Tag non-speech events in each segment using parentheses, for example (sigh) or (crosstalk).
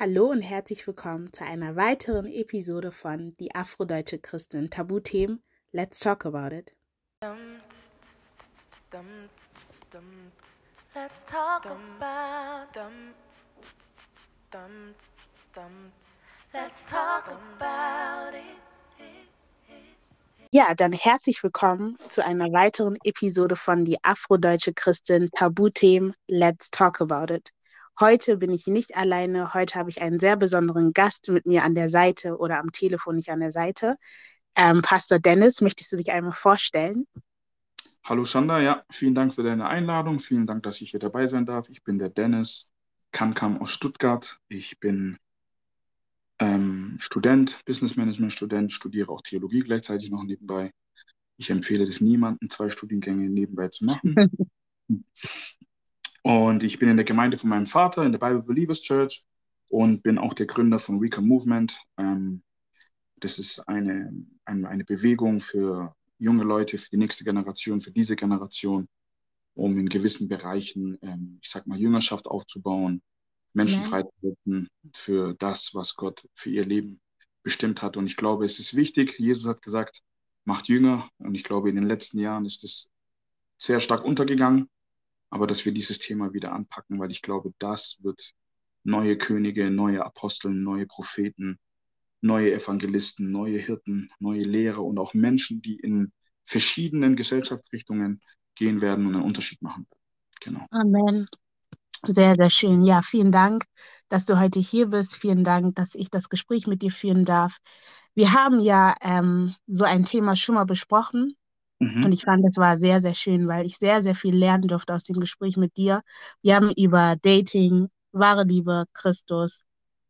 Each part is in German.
Hallo und herzlich willkommen zu einer weiteren Episode von Die Afrodeutsche Christin Tabuthemen. Let's talk about it. Let's talk about Let's talk about it. Ja, dann herzlich willkommen zu einer weiteren Episode von Die Afrodeutsche Christin Tabuthemen. Let's talk about it. Heute bin ich nicht alleine. Heute habe ich einen sehr besonderen Gast mit mir an der Seite oder am Telefon nicht an der Seite. Ähm, Pastor Dennis, möchtest du dich einmal vorstellen? Hallo Shanda, ja, vielen Dank für deine Einladung. Vielen Dank, dass ich hier dabei sein darf. Ich bin der Dennis Kankam aus Stuttgart. Ich bin ähm, Student, Business Management Student, studiere auch Theologie gleichzeitig noch nebenbei. Ich empfehle das niemandem, zwei Studiengänge nebenbei zu machen. (laughs) Und ich bin in der Gemeinde von meinem Vater in der Bible Believers Church und bin auch der Gründer von Recall Movement. Ähm, das ist eine, eine, eine, Bewegung für junge Leute, für die nächste Generation, für diese Generation, um in gewissen Bereichen, ähm, ich sag mal, Jüngerschaft aufzubauen, Menschen ja. freizusetzen für das, was Gott für ihr Leben bestimmt hat. Und ich glaube, es ist wichtig. Jesus hat gesagt, macht Jünger. Und ich glaube, in den letzten Jahren ist es sehr stark untergegangen aber dass wir dieses Thema wieder anpacken, weil ich glaube, das wird neue Könige, neue Apostel, neue Propheten, neue Evangelisten, neue Hirten, neue Lehrer und auch Menschen, die in verschiedenen Gesellschaftsrichtungen gehen werden und einen Unterschied machen. Genau. Amen. Sehr, sehr schön. Ja, vielen Dank, dass du heute hier bist. Vielen Dank, dass ich das Gespräch mit dir führen darf. Wir haben ja ähm, so ein Thema schon mal besprochen Mhm. Und ich fand, das war sehr, sehr schön, weil ich sehr, sehr viel lernen durfte aus dem Gespräch mit dir. Wir haben über Dating, wahre Liebe, Christus,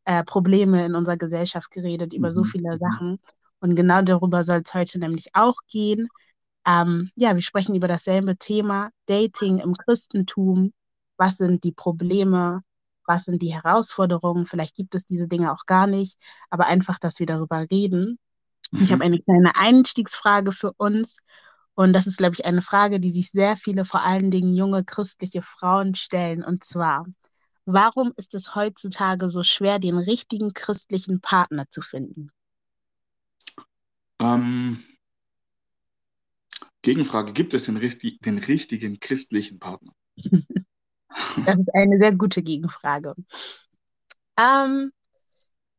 äh, Probleme in unserer Gesellschaft geredet, über mhm. so viele mhm. Sachen. Und genau darüber soll es heute nämlich auch gehen. Ähm, ja, wir sprechen über dasselbe Thema, Dating im Christentum. Was sind die Probleme? Was sind die Herausforderungen? Vielleicht gibt es diese Dinge auch gar nicht, aber einfach, dass wir darüber reden. Mhm. Ich habe eine kleine Einstiegsfrage für uns. Und das ist, glaube ich, eine Frage, die sich sehr viele, vor allen Dingen junge christliche Frauen stellen. Und zwar, warum ist es heutzutage so schwer, den richtigen christlichen Partner zu finden? Ähm, Gegenfrage, gibt es den, richtig, den richtigen christlichen Partner? (laughs) das ist eine sehr gute Gegenfrage. Ähm,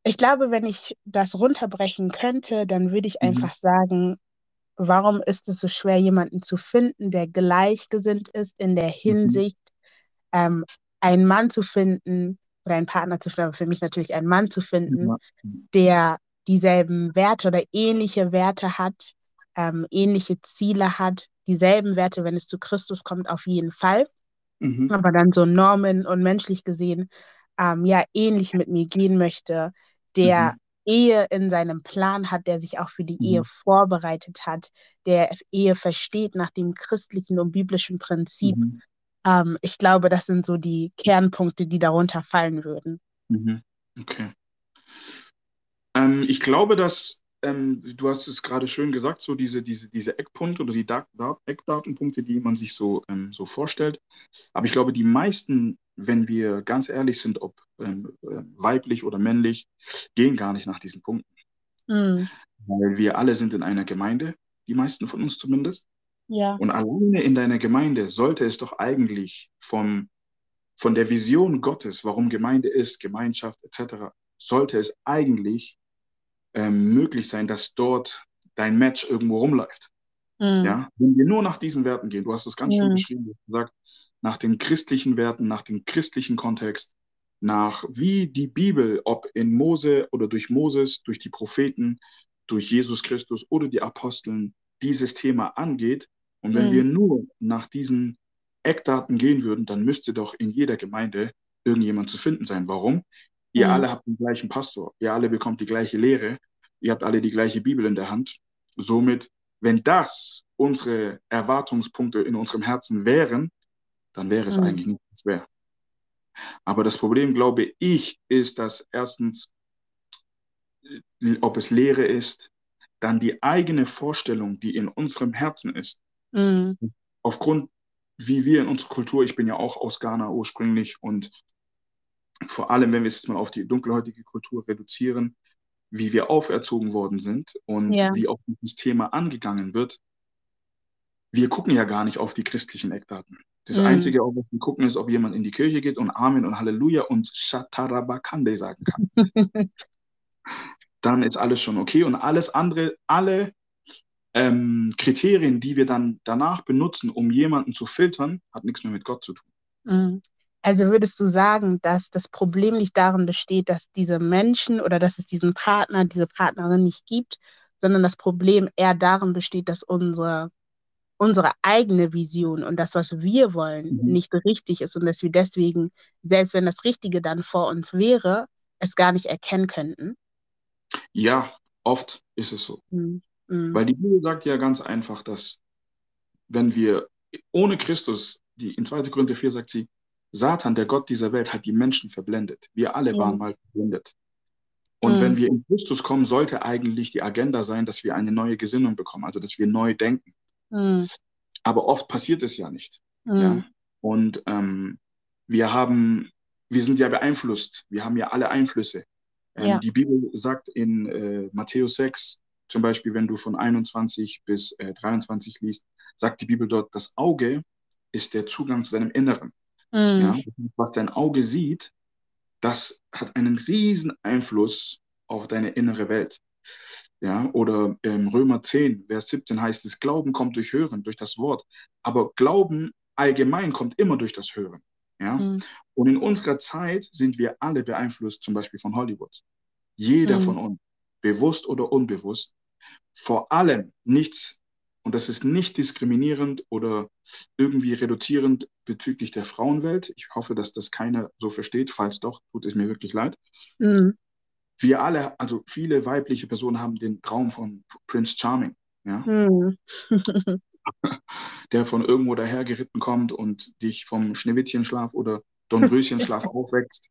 ich glaube, wenn ich das runterbrechen könnte, dann würde ich mhm. einfach sagen, warum ist es so schwer, jemanden zu finden, der gleichgesinnt ist in der mhm. Hinsicht, mhm. ähm, einen Mann zu finden oder einen Partner zu finden, aber für mich natürlich einen Mann zu finden, der dieselben Werte oder ähnliche Werte hat, ähm, ähnliche Ziele hat, dieselben Werte, wenn es zu Christus kommt, auf jeden Fall. Mhm. Aber dann so Normen und menschlich gesehen, ähm, ja, ähnlich mit mir gehen möchte, der mhm. Ehe in seinem Plan hat, der sich auch für die mhm. Ehe vorbereitet hat, der Ehe versteht nach dem christlichen und biblischen Prinzip. Mhm. Ähm, ich glaube, das sind so die Kernpunkte, die darunter fallen würden. Mhm. Okay. Ähm, ich glaube, dass ähm, du hast es gerade schön gesagt, so diese, diese, diese Eckpunkte oder die Dat Dat Eckdatenpunkte, die man sich so, ähm, so vorstellt. Aber ich glaube, die meisten, wenn wir ganz ehrlich sind, ob ähm, äh, weiblich oder männlich, gehen gar nicht nach diesen Punkten. Mhm. Weil wir alle sind in einer Gemeinde, die meisten von uns zumindest. Ja. Und alleine in deiner Gemeinde sollte es doch eigentlich vom, von der Vision Gottes, warum Gemeinde ist, Gemeinschaft etc., sollte es eigentlich ähm, möglich sein, dass dort dein Match irgendwo rumläuft. Mhm. Ja, wenn wir nur nach diesen Werten gehen, du hast es ganz mhm. schön beschrieben, du hast gesagt, nach den christlichen Werten, nach dem christlichen Kontext, nach wie die Bibel, ob in Mose oder durch Moses, durch die Propheten, durch Jesus Christus oder die Aposteln dieses Thema angeht. Und wenn mhm. wir nur nach diesen Eckdaten gehen würden, dann müsste doch in jeder Gemeinde irgendjemand zu finden sein. Warum? Ihr mhm. alle habt den gleichen Pastor, ihr alle bekommt die gleiche Lehre, ihr habt alle die gleiche Bibel in der Hand. Somit, wenn das unsere Erwartungspunkte in unserem Herzen wären, dann wäre es mhm. eigentlich nicht schwer. Aber das Problem, glaube ich, ist, dass erstens, äh, ob es Lehre ist, dann die eigene Vorstellung, die in unserem Herzen ist, mhm. aufgrund, wie wir in unserer Kultur, ich bin ja auch aus Ghana ursprünglich und vor allem, wenn wir es jetzt mal auf die dunkelhäutige Kultur reduzieren, wie wir auferzogen worden sind und Ja. wie auch dieses Thema angegangen wird, wir gucken ja gar nicht auf die christlichen Eckdaten. Das Mhm. Einzige, auf was wir gucken, ist, ob jemand in die Kirche geht und Amen und Halleluja und Shatarabakande sagen kann. (laughs) Dann ist alles schon okay und alles andere, alle ähm, Kriterien, die wir dann danach benutzen, um jemanden zu filtern, hat nichts mehr mit Gott zu tun. Mhm. Also würdest du sagen, dass das Problem nicht darin besteht, dass diese Menschen oder dass es diesen Partner, diese Partnerin nicht gibt, sondern das Problem eher darin besteht, dass unsere, unsere eigene Vision und das, was wir wollen, Mhm. nicht richtig ist und dass wir deswegen, selbst wenn das Richtige dann vor uns wäre, es gar nicht erkennen könnten? Ja, oft ist es so. Mhm. Mhm. Weil die Bibel sagt ja ganz einfach, dass wenn wir ohne Christus, die in 2. Korinther 4 sagt sie, Satan, der Gott dieser Welt, hat die Menschen verblendet. Wir alle Ja. waren mal verblendet. Und Mhm. wenn wir in Christus kommen, sollte eigentlich die Agenda sein, dass wir eine neue Gesinnung bekommen, also dass wir neu denken. Mhm. Aber oft passiert es ja nicht. Mhm. Ja? Und ähm, wir haben, wir sind ja beeinflusst. Wir haben ja alle Einflüsse. Ähm, Ja. Die Bibel sagt in äh, Matthäus 6, zum Beispiel, wenn du von 21 bis äh, 23 liest, sagt die Bibel dort, das Auge ist der Zugang zu seinem Inneren. Mhm. Ja? Was dein Auge sieht, das hat einen riesen Einfluss auf deine innere Welt. Ja, oder ähm, Römer 10, Vers 17 heißt es, Glauben kommt durch Hören, durch das Wort. Aber Glauben allgemein kommt immer durch das Hören. Ja? Mhm. Und in unserer Zeit sind wir alle beeinflusst, zum Beispiel von Hollywood. Jeder Mhm. von uns, bewusst oder unbewusst. Vor allem nichts, und das ist nicht diskriminierend oder irgendwie reduzierend bezüglich der Frauenwelt. Ich hoffe, dass das keiner so versteht. Falls doch, tut es mir wirklich leid. Mhm. Wir alle, also viele weibliche Personen haben den Traum von Prince Charming, ja, Mhm. (laughs) der von irgendwo dahergeritten kommt und dich vom Schneewittchenschlaf oder Dornröschenschlaf (laughs) aufwächst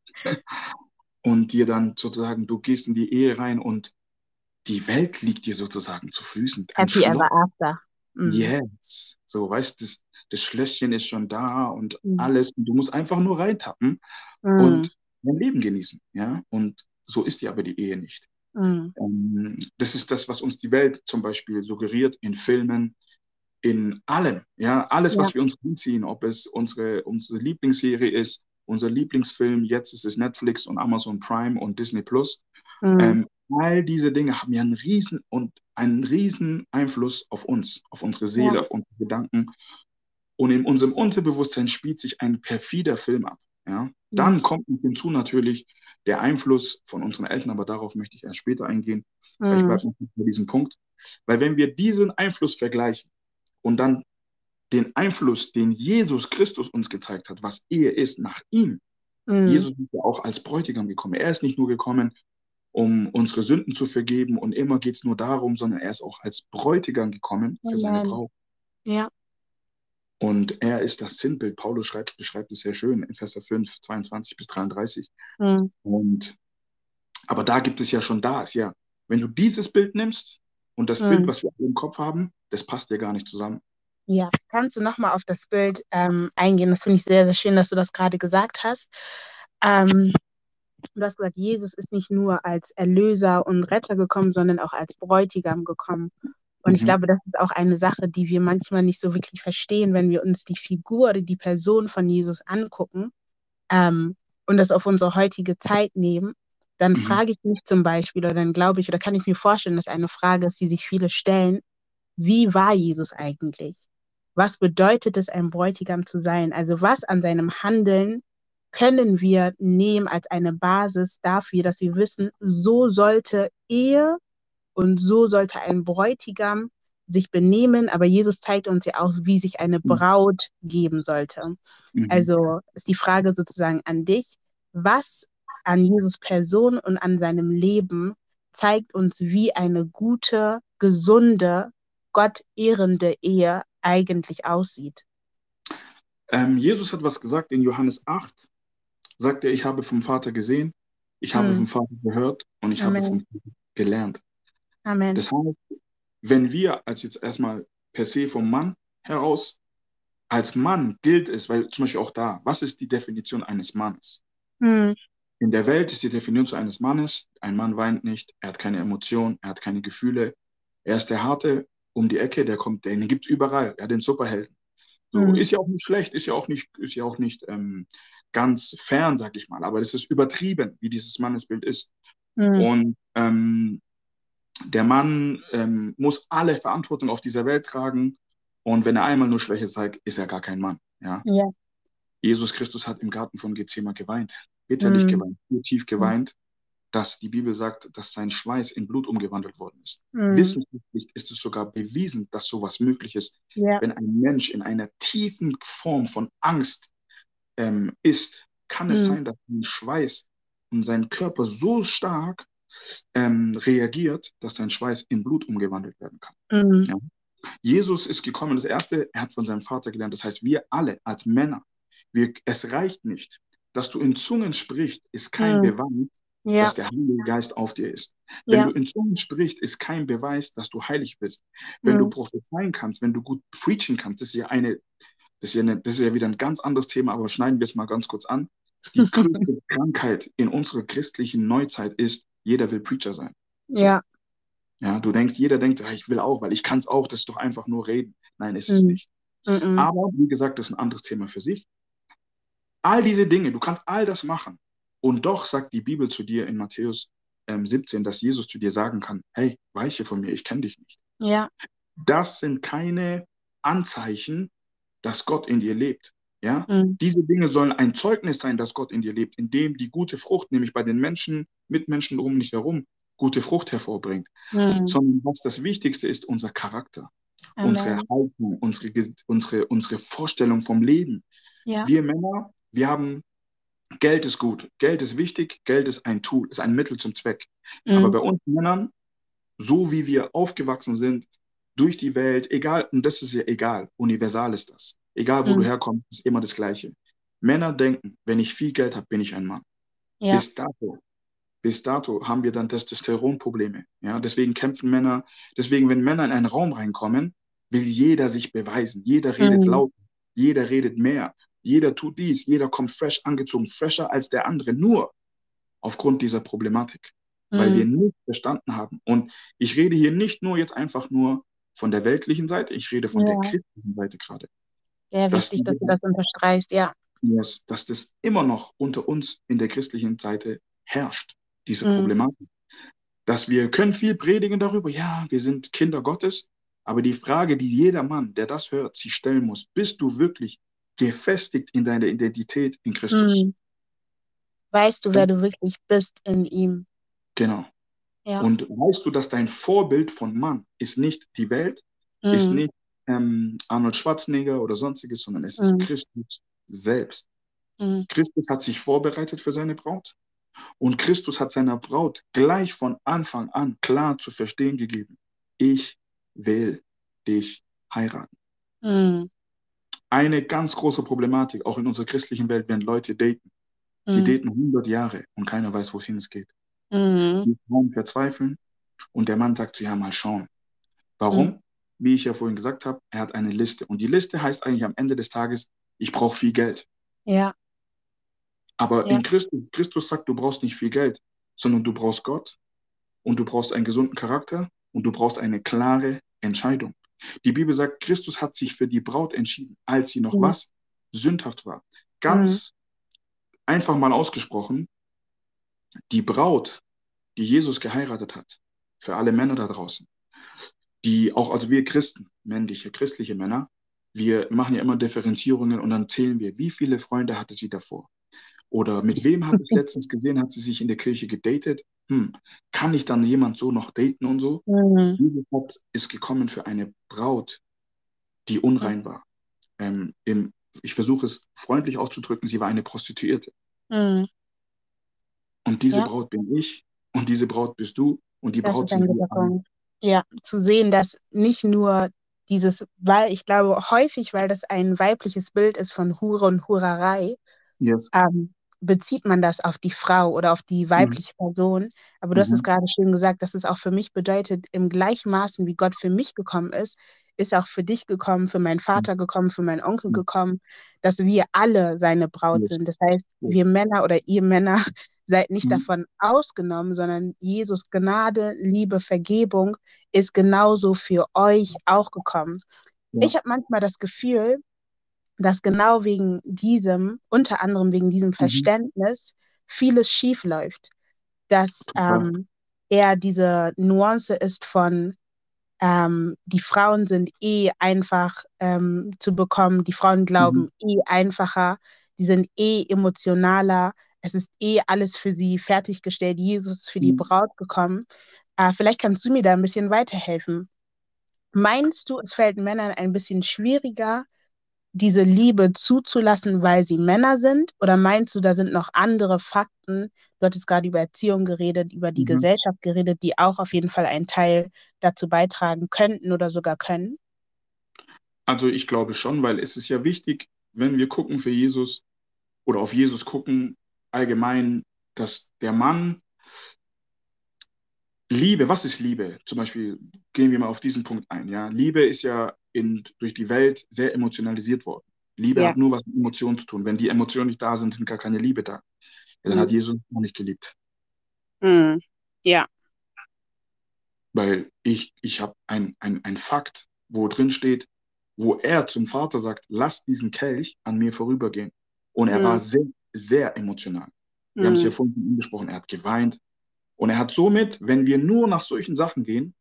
und dir dann sozusagen, du gehst in die Ehe rein und die Welt liegt dir sozusagen zu Füßen. Happy ever after. Mhm. Yes. So, weißt du, das, das Schlösschen ist schon da und Mhm. alles. Und du musst einfach nur reintappen Mhm. und dein Leben genießen. Ja, und so ist ja aber die Ehe nicht. Mhm. Ähm, das ist das, was uns die Welt zum Beispiel suggeriert in Filmen, in allem. Ja, alles, was Ja. wir uns anziehen, ob es unsere, unsere Lieblingsserie ist, unser Lieblingsfilm, jetzt ist es Netflix und Amazon Prime und Disney Plus. Mhm. Ähm, all diese Dinge haben ja einen riesen und einen riesen Einfluss auf uns, auf unsere Seele, Ja. auf unsere Gedanken. Und in unserem Unterbewusstsein spielt sich ein perfider Film ab. Ja? Dann kommt hinzu natürlich der Einfluss von unseren Eltern, aber darauf möchte ich erst später eingehen. weil Ich Mhm. bleibe noch bei diesem Punkt. Weil wenn wir diesen Einfluss vergleichen und dann den Einfluss, den Jesus Christus uns gezeigt hat, was Ehe ist nach ihm, Mhm. Jesus ist ja auch als Bräutigam gekommen. Er ist nicht nur gekommen, um unsere Sünden zu vergeben und immer geht es nur darum, sondern er ist auch als Bräutigam gekommen für seine Amen. Braut. Ja. Und er ist das Sinnbild. Paulus schreibt, beschreibt es sehr schön in Vers 5, 22 bis 33. Mhm. Und, aber da gibt es ja schon da, ist ja, wenn du dieses Bild nimmst und das Mhm. Bild, was wir im Kopf haben, das passt ja gar nicht zusammen. Ja, kannst du nochmal auf das Bild ähm, eingehen? Das finde ich sehr, sehr schön, dass du das gerade gesagt hast. Ähm, du hast gesagt, Jesus ist nicht nur als Erlöser und Retter gekommen, sondern auch als Bräutigam gekommen. Und ich Mhm. glaube, das ist auch eine Sache, die wir manchmal nicht so wirklich verstehen, wenn wir uns die Figur oder die Person von Jesus angucken ähm, und das auf unsere heutige Zeit nehmen. Dann Mhm. frage ich mich zum Beispiel, oder dann glaube ich, oder kann ich mir vorstellen, dass eine Frage ist, die sich viele stellen, wie war Jesus eigentlich? Was bedeutet es, ein Bräutigam zu sein? Also was an seinem Handeln können wir nehmen als eine Basis dafür, dass wir wissen, so sollte Ehe und so sollte ein Bräutigam sich benehmen, aber Jesus zeigt uns ja auch, wie sich eine Braut geben sollte. Mhm. Also ist die Frage sozusagen an dich, was an Jesus Person und an seinem Leben zeigt uns, wie eine gute, gesunde, Gott ehrende Ehe eigentlich aussieht. Ähm, Jesus hat was gesagt in Johannes 8, sagt er, ich habe vom Vater gesehen, ich habe Hm. vom Vater gehört und ich Amen. habe vom Vater gelernt. Amen. Das heißt, wenn wir als jetzt erstmal per se vom Mann heraus, als Mann gilt es, weil zum Beispiel auch da, was ist die Definition eines Mannes? Hm. In der Welt ist die Definition eines Mannes, ein Mann weint nicht, er hat keine Emotionen, er hat keine Gefühle, er ist der Harte um die Ecke, der kommt, den gibt es überall, er hat den Superhelden. So, mhm. Ist ja auch nicht schlecht, ist ja auch nicht, ist ja auch nicht ähm, ganz fern, sag ich mal, aber es ist übertrieben, wie dieses Mannesbild ist. Mhm. Und ähm, der Mann ähm, muss alle Verantwortung auf dieser Welt tragen. Und wenn er einmal nur Schwäche zeigt, ist er gar kein Mann. Ja? ja. Jesus Christus hat im Garten von Gethsemane geweint, bitterlich mhm. geweint, tief geweint, dass die Bibel sagt, dass sein Schweiß in Blut umgewandelt worden ist. Mhm. Wissenschaftlich ist es sogar bewiesen, dass sowas möglich ist, ja. wenn ein Mensch in einer tiefen Form von Angst ähm, ist, kann es mhm. sein, dass sein Schweiß und sein Körper so stark ähm, reagiert, dass sein Schweiß in Blut umgewandelt werden kann. Mhm. Ja. Jesus ist gekommen, das Erste, er hat von seinem Vater gelernt. Das heißt, wir alle als Männer, wir, es reicht nicht, dass du in Zungen sprichst, ist kein mhm. Beweis, ja. dass der Heilige Geist auf dir ist. Wenn ja. du in Zungen sprichst, ist kein Beweis, dass du heilig bist. Wenn mhm. du prophezeien kannst, wenn du gut preachen kannst, das ist ja eine, das ist ja, eine, das ist ja wieder ein ganz anderes Thema, aber schneiden wir es mal ganz kurz an. Die größte Krankheit in unserer christlichen Neuzeit ist, jeder will Preacher sein. So. Ja. Ja, du denkst, jeder denkt, ich will auch, weil ich kann es auch, das ist doch einfach nur reden. Nein, ist es mhm. nicht. Mhm. Aber wie gesagt, das ist ein anderes Thema für sich. All diese Dinge, du kannst all das machen. Und doch sagt die Bibel zu dir in Matthäus ähm, 17, dass Jesus zu dir sagen kann, hey, weiche von mir, ich kenne dich nicht. Ja. Das sind keine Anzeichen, dass Gott in dir lebt. Ja, mhm. diese Dinge sollen ein Zeugnis sein, dass Gott in dir lebt, indem die gute Frucht, nämlich bei den Menschen, Mitmenschen um dich herum, gute Frucht hervorbringt. Mhm. Sondern was das Wichtigste ist, unser Charakter, Amen. unsere Haltung, unsere, unsere, unsere Vorstellung vom Leben. Ja. Wir Männer, wir haben Geld ist gut, Geld ist wichtig, Geld ist ein Tool, ist ein Mittel zum Zweck. Mhm. Aber bei uns Männern, so wie wir aufgewachsen sind, durch die Welt, egal, und das ist ja egal, universal ist das. Egal, wo mhm. du herkommst, ist immer das Gleiche. Männer denken, wenn ich viel Geld habe, bin ich ein Mann. Ja. Bis dato, bis dato haben wir dann Testosteronprobleme. Ja, deswegen kämpfen Männer, deswegen, wenn Männer in einen Raum reinkommen, will jeder sich beweisen. Jeder redet mhm. laut, jeder redet mehr, jeder tut dies, jeder kommt fresh angezogen, fresher als der andere, nur aufgrund dieser Problematik, mhm. weil wir nicht verstanden haben. Und ich rede hier nicht nur jetzt einfach nur von der weltlichen Seite, ich rede von ja. der christlichen Seite gerade. Sehr wichtig, dass, dass du das unterstreichst, ja. Yes, dass das immer noch unter uns in der christlichen Seite herrscht, diese mhm. Problematik. Dass wir können viel predigen darüber, ja, wir sind Kinder Gottes, aber die Frage, die jeder Mann, der das hört, sich stellen muss, bist du wirklich gefestigt in deiner Identität in Christus? Mhm. Weißt du, wer du wirklich bist in ihm? Genau. Ja. Und weißt du, dass dein Vorbild von Mann ist nicht die Welt, mhm. ist nicht ähm, Arnold Schwarzenegger oder sonstiges, sondern es ist mhm. Christus selbst. Mhm. Christus hat sich vorbereitet für seine Braut und Christus hat seiner Braut gleich von Anfang an klar zu verstehen gegeben, ich will dich heiraten. Mhm. Eine ganz große Problematik, auch in unserer christlichen Welt, wenn Leute daten. Die mhm. daten 100 Jahre und keiner weiß, wohin es geht. Mhm. Die Frauen verzweifeln und der Mann sagt zu ja, mal schauen. Warum? Wie ich ja vorhin gesagt habe, er hat eine Liste. Und die Liste heißt eigentlich am Ende des Tages, ich brauche viel Geld. Ja. Aber ja. in Christus, Christus sagt, du brauchst nicht viel Geld, sondern du brauchst Gott und du brauchst einen gesunden Charakter und du brauchst eine klare Entscheidung. Die Bibel sagt, Christus hat sich für die Braut entschieden, als sie noch mhm. was sündhaft war. Ganz mhm. einfach mal ausgesprochen, die Braut, die Jesus geheiratet hat, für alle Männer da draußen, die auch, also wir Christen, männliche, christliche Männer, wir machen ja immer Differenzierungen und dann zählen wir, wie viele Freunde hatte sie davor? Oder mit wem habe ich (laughs) letztens gesehen, hat sie sich in der Kirche gedatet? Hm, kann ich dann jemand so noch daten und so? Mhm. Jesus hat, ist gekommen für eine Braut, die unrein war. Ähm, im, ich versuche es freundlich auszudrücken, sie war eine Prostituierte. Mhm. Und diese ja. Braut bin ich und diese Braut bist du und die das Braut sind wir ja, zu sehen, dass nicht nur dieses, weil ich glaube häufig, weil das ein weibliches Bild ist von Hure und Hurerei, yes. ähm, bezieht man das auf die Frau oder auf die weibliche Person. Aber du hast es Mhm. gerade schön gesagt, dass es auch für mich bedeutet, im gleichen Maßen, wie Gott für mich gekommen ist, ist auch für dich gekommen, für meinen Vater gekommen, für meinen Onkel Mhm. gekommen, dass wir alle seine Braut Yes. sind. Das heißt, wir Männer oder ihr Männer seid nicht Mhm. davon ausgenommen, sondern Jesus Gnade, Liebe, Vergebung ist genauso für euch auch gekommen. Ja. Ich habe manchmal das Gefühl, dass genau wegen diesem, unter anderem wegen diesem Mhm. Verständnis, vieles schief läuft. Dass ähm, eher diese Nuance ist von, ähm, die Frauen sind eh einfach ähm, zu bekommen, die Frauen glauben Mhm. eh einfacher, die sind eh emotionaler, es ist eh alles für sie fertiggestellt, Jesus ist für die Mhm. Braut gekommen. Äh, vielleicht kannst du mir da ein bisschen weiterhelfen. Meinst du, es fällt Männern ein bisschen schwieriger, diese Liebe zuzulassen, weil sie Männer sind? Oder meinst du, da sind noch andere Fakten? Du hattest gerade über Erziehung geredet, über die Mhm. Gesellschaft geredet, die auch auf jeden Fall einen Teil dazu beitragen könnten oder sogar können? Also ich glaube schon, weil es ist ja wichtig, wenn wir gucken für Jesus oder auf Jesus gucken, allgemein, dass der Mann Liebe, was ist Liebe? Zum Beispiel gehen wir mal auf diesen Punkt ein. Ja, Liebe ist ja in, durch die Welt sehr emotionalisiert worden. Liebe Ja. hat nur was mit Emotionen zu tun. Wenn die Emotionen nicht da sind, sind gar keine Liebe da. Ja, dann hat Mhm. Jesus auch nicht geliebt. Mhm. Ja. Weil ich, ich habe ein, ein, ein Fakt, wo drin steht, wo er zum Vater sagt, lass diesen Kelch an mir vorübergehen. Und er Mhm. war sehr, sehr emotional. Wir haben es ja Mhm. vorhin besprochen, er hat geweint. Und er hat somit, wenn wir nur nach solchen Sachen gehen,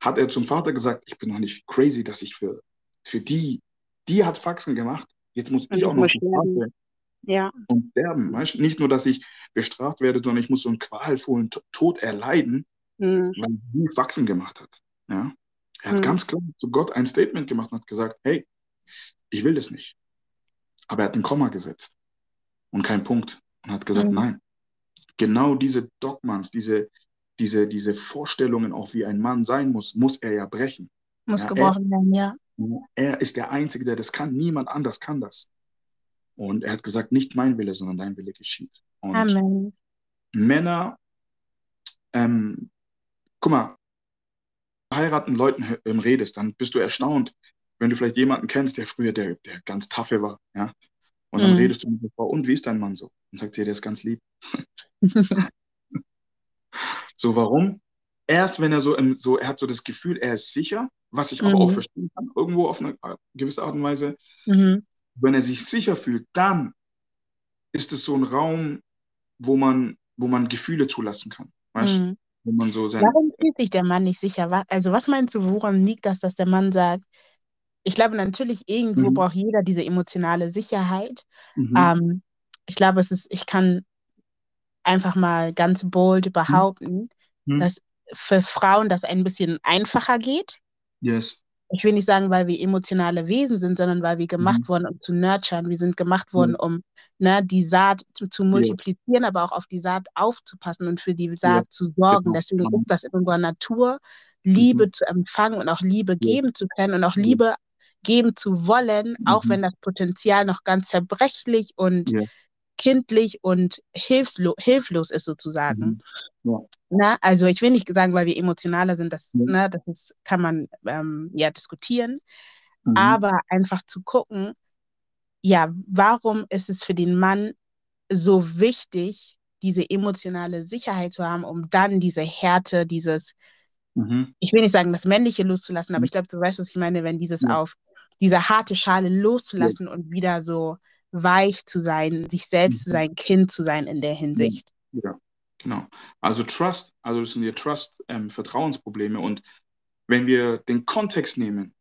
hat er zum Vater gesagt, ich bin noch nicht crazy, dass ich für, für die, die hat Faxen gemacht, jetzt muss Und ich auch noch sterben. werden Ja. und sterben. Weißt? Nicht nur, dass ich bestraft werde, sondern ich muss so einen qualvollen To- Tod erleiden, Mhm. weil sie Faxen gemacht hat. Ja? Er hat Mhm. ganz klar zu Gott ein Statement gemacht und hat gesagt, hey, ich will das nicht. Aber er hat ein Komma gesetzt und keinen Punkt und hat gesagt, Mhm. nein. Genau diese Dogmans, diese, diese, diese Vorstellungen, auch wie ein Mann sein muss, muss er ja brechen. Muss Ja, er, gebrochen werden, ja. er ist der Einzige, der das kann. Niemand anders kann das. Und er hat gesagt, nicht mein Wille, sondern dein Wille geschieht. Und Amen. Männer, ähm, guck mal, heiraten Leuten ähm, redest, dann bist du erstaunt, wenn du vielleicht jemanden kennst, der früher der, der ganz taffe war, ja. Und dann Mhm. redest du mit der Frau, und wie ist dein Mann so? Und sagt dir, der ist ganz lieb. (laughs) So, warum? Erst wenn er so, im, so, er hat so das Gefühl, er ist sicher, was ich aber auch Mhm. verstehen kann, irgendwo auf eine gewisse Art und Weise. Mhm. Wenn er sich sicher fühlt, dann ist es so ein Raum, wo man, wo man Gefühle zulassen kann. Weißt du? Mhm. Wo man so sein, Warum fühlt sich der Mann nicht sicher? Also was meinst du, woran liegt das, dass der Mann sagt, ich glaube natürlich, irgendwo Mhm. braucht jeder diese emotionale Sicherheit. Mhm. Ähm, ich glaube, es ist, ich kann einfach mal ganz bold behaupten, Mhm. dass für Frauen das ein bisschen einfacher geht. Yes. Ich will nicht sagen, weil wir emotionale Wesen sind, sondern weil wir gemacht Mhm. wurden, um zu nurturen. Wir sind gemacht Ja. worden, um ne, die Saat zu, zu Ja. multiplizieren, aber auch auf die Saat aufzupassen und für die Ja. Saat zu sorgen. Genau. Deswegen Mhm. ist das in unserer Natur, Liebe Mhm. zu empfangen und auch Liebe Ja. geben zu können und auch Ja. Liebe geben zu wollen, auch Mhm. wenn das Potenzial noch ganz zerbrechlich und Ja. kindlich und hilflo hilflos ist sozusagen. Mhm. Ja. Ne? Also ich will nicht sagen, weil wir emotionaler sind, das, Ja. ne, das ist, kann man ähm, ja diskutieren, Mhm. aber einfach zu gucken, ja, warum ist es für den Mann so wichtig, diese emotionale Sicherheit zu haben, um dann diese Härte, dieses, Mhm. ich will nicht sagen, das Männliche loszulassen, aber Mhm. ich glaube, du weißt, was ich meine, wenn dieses Ja. auf diese harte Schale Ja. loszulassen und wieder so weich zu sein, sich selbst Mhm. sein Kind zu sein in der Ja. Hinsicht. Ja. Genau. Also Trust, also das sind ja Trust, ähm, Vertrauensprobleme. Und wenn wir den Kontext nehmen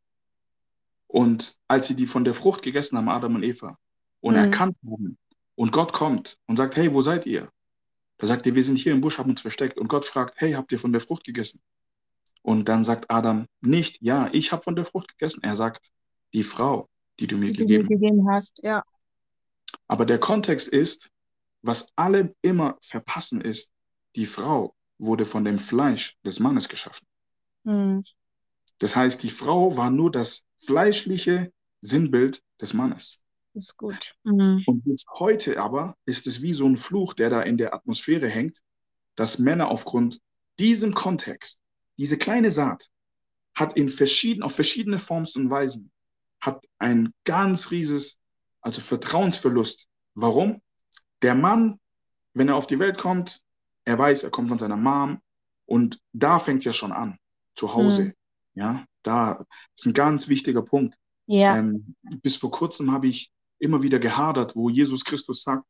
und als sie die von der Frucht gegessen haben, Adam und Eva, und Mhm. erkannt haben, und Gott kommt und sagt, hey, wo seid ihr? Da sagt ihr, wir sind hier im Busch, haben uns versteckt. Und Gott fragt, hey, habt ihr von der Frucht gegessen? Und dann sagt Adam nicht, ja, ich habe von der Frucht gegessen. Er sagt, die Frau, die du mir Die du mir gegeben hast. gegeben ja. Aber der Kontext ist, was alle immer verpassen ist, die Frau wurde von dem Fleisch des Mannes geschaffen. Mhm. Das heißt, die Frau war nur das fleischliche Sinnbild des Mannes. ist gut. Mhm. Und bis heute aber ist es wie so ein Fluch, der da in der Atmosphäre hängt, dass Männer aufgrund diesem Kontext, diese kleine Saat, hat in verschieden, auf verschiedene Formen und Weisen, hat ein ganz rieses, also Vertrauensverlust. Warum? Der Mann, wenn er auf die Welt kommt, er weiß, er kommt von seiner Mom und da fängt es ja schon an, zu Hause. Mhm. Ja, da ist ein ganz wichtiger Punkt. Ja. Ähm, bis vor kurzem habe ich immer wieder gehadert, wo Jesus Christus sagt,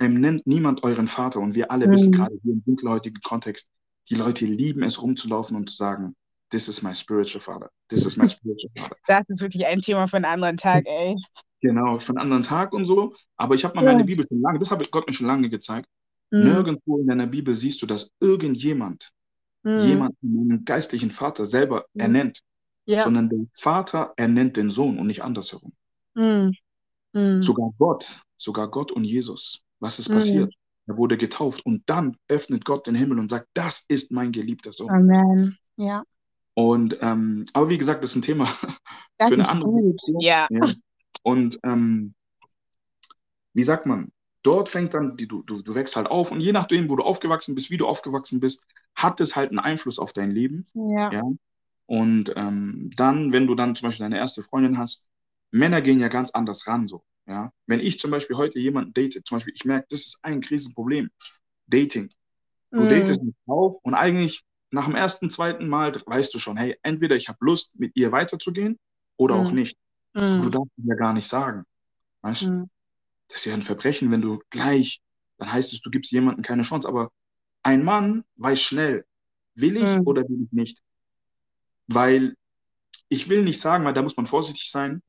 ähm, nennt niemand euren Vater. Und wir alle mhm. wissen gerade hier im dunkelhäutigen Kontext, die Leute lieben es rumzulaufen und zu sagen, this is my spiritual father. This is my spiritual (laughs) father. Das ist wirklich ein Thema für einen anderen Tag, (laughs) ey. Genau, für einen anderen Tag und so. Aber ich habe mal ja. meine Bibel schon lange, das hat Gott mir schon lange gezeigt. Mhm. Nirgendwo in deiner Bibel siehst du, dass irgendjemand mhm. jemanden einen geistlichen Vater selber mhm. ernennt, ja. sondern der Vater ernennt den Sohn und nicht andersherum. Mhm. Mhm. Sogar Gott, sogar Gott und Jesus. Was ist passiert? Mhm. Er wurde getauft und dann öffnet Gott den Himmel und sagt, das ist mein geliebter Sohn. Amen. Ja. Und ähm, aber wie gesagt, das ist ein Thema (laughs) das für eine andere. Gut. Ja. ja. Und ähm, wie sagt man, dort fängt dann, die, du, du, du wächst halt auf und je nachdem, wo du aufgewachsen bist, wie du aufgewachsen bist, hat es halt einen Einfluss auf dein Leben. Ja. ja? Und ähm, dann, wenn du dann zum Beispiel deine erste Freundin hast, Männer gehen ja ganz anders ran so. Ja? Wenn ich zum Beispiel heute jemanden date, zum Beispiel, ich merke, das ist ein Krisenproblem. Dating. Du mm. datest eine Frau und eigentlich nach dem ersten, zweiten Mal weißt du schon, hey, entweder ich habe Lust, mit ihr weiterzugehen oder mm. auch nicht. Mm. Du darfst ja gar nicht sagen. Weißt du? Mm. Das ist ja ein Verbrechen, wenn du gleich, dann heißt es, du gibst jemandem keine Chance. Aber ein Mann weiß schnell, will ich mm. oder will ich nicht. Weil ich will nicht sagen, weil da muss man vorsichtig sein,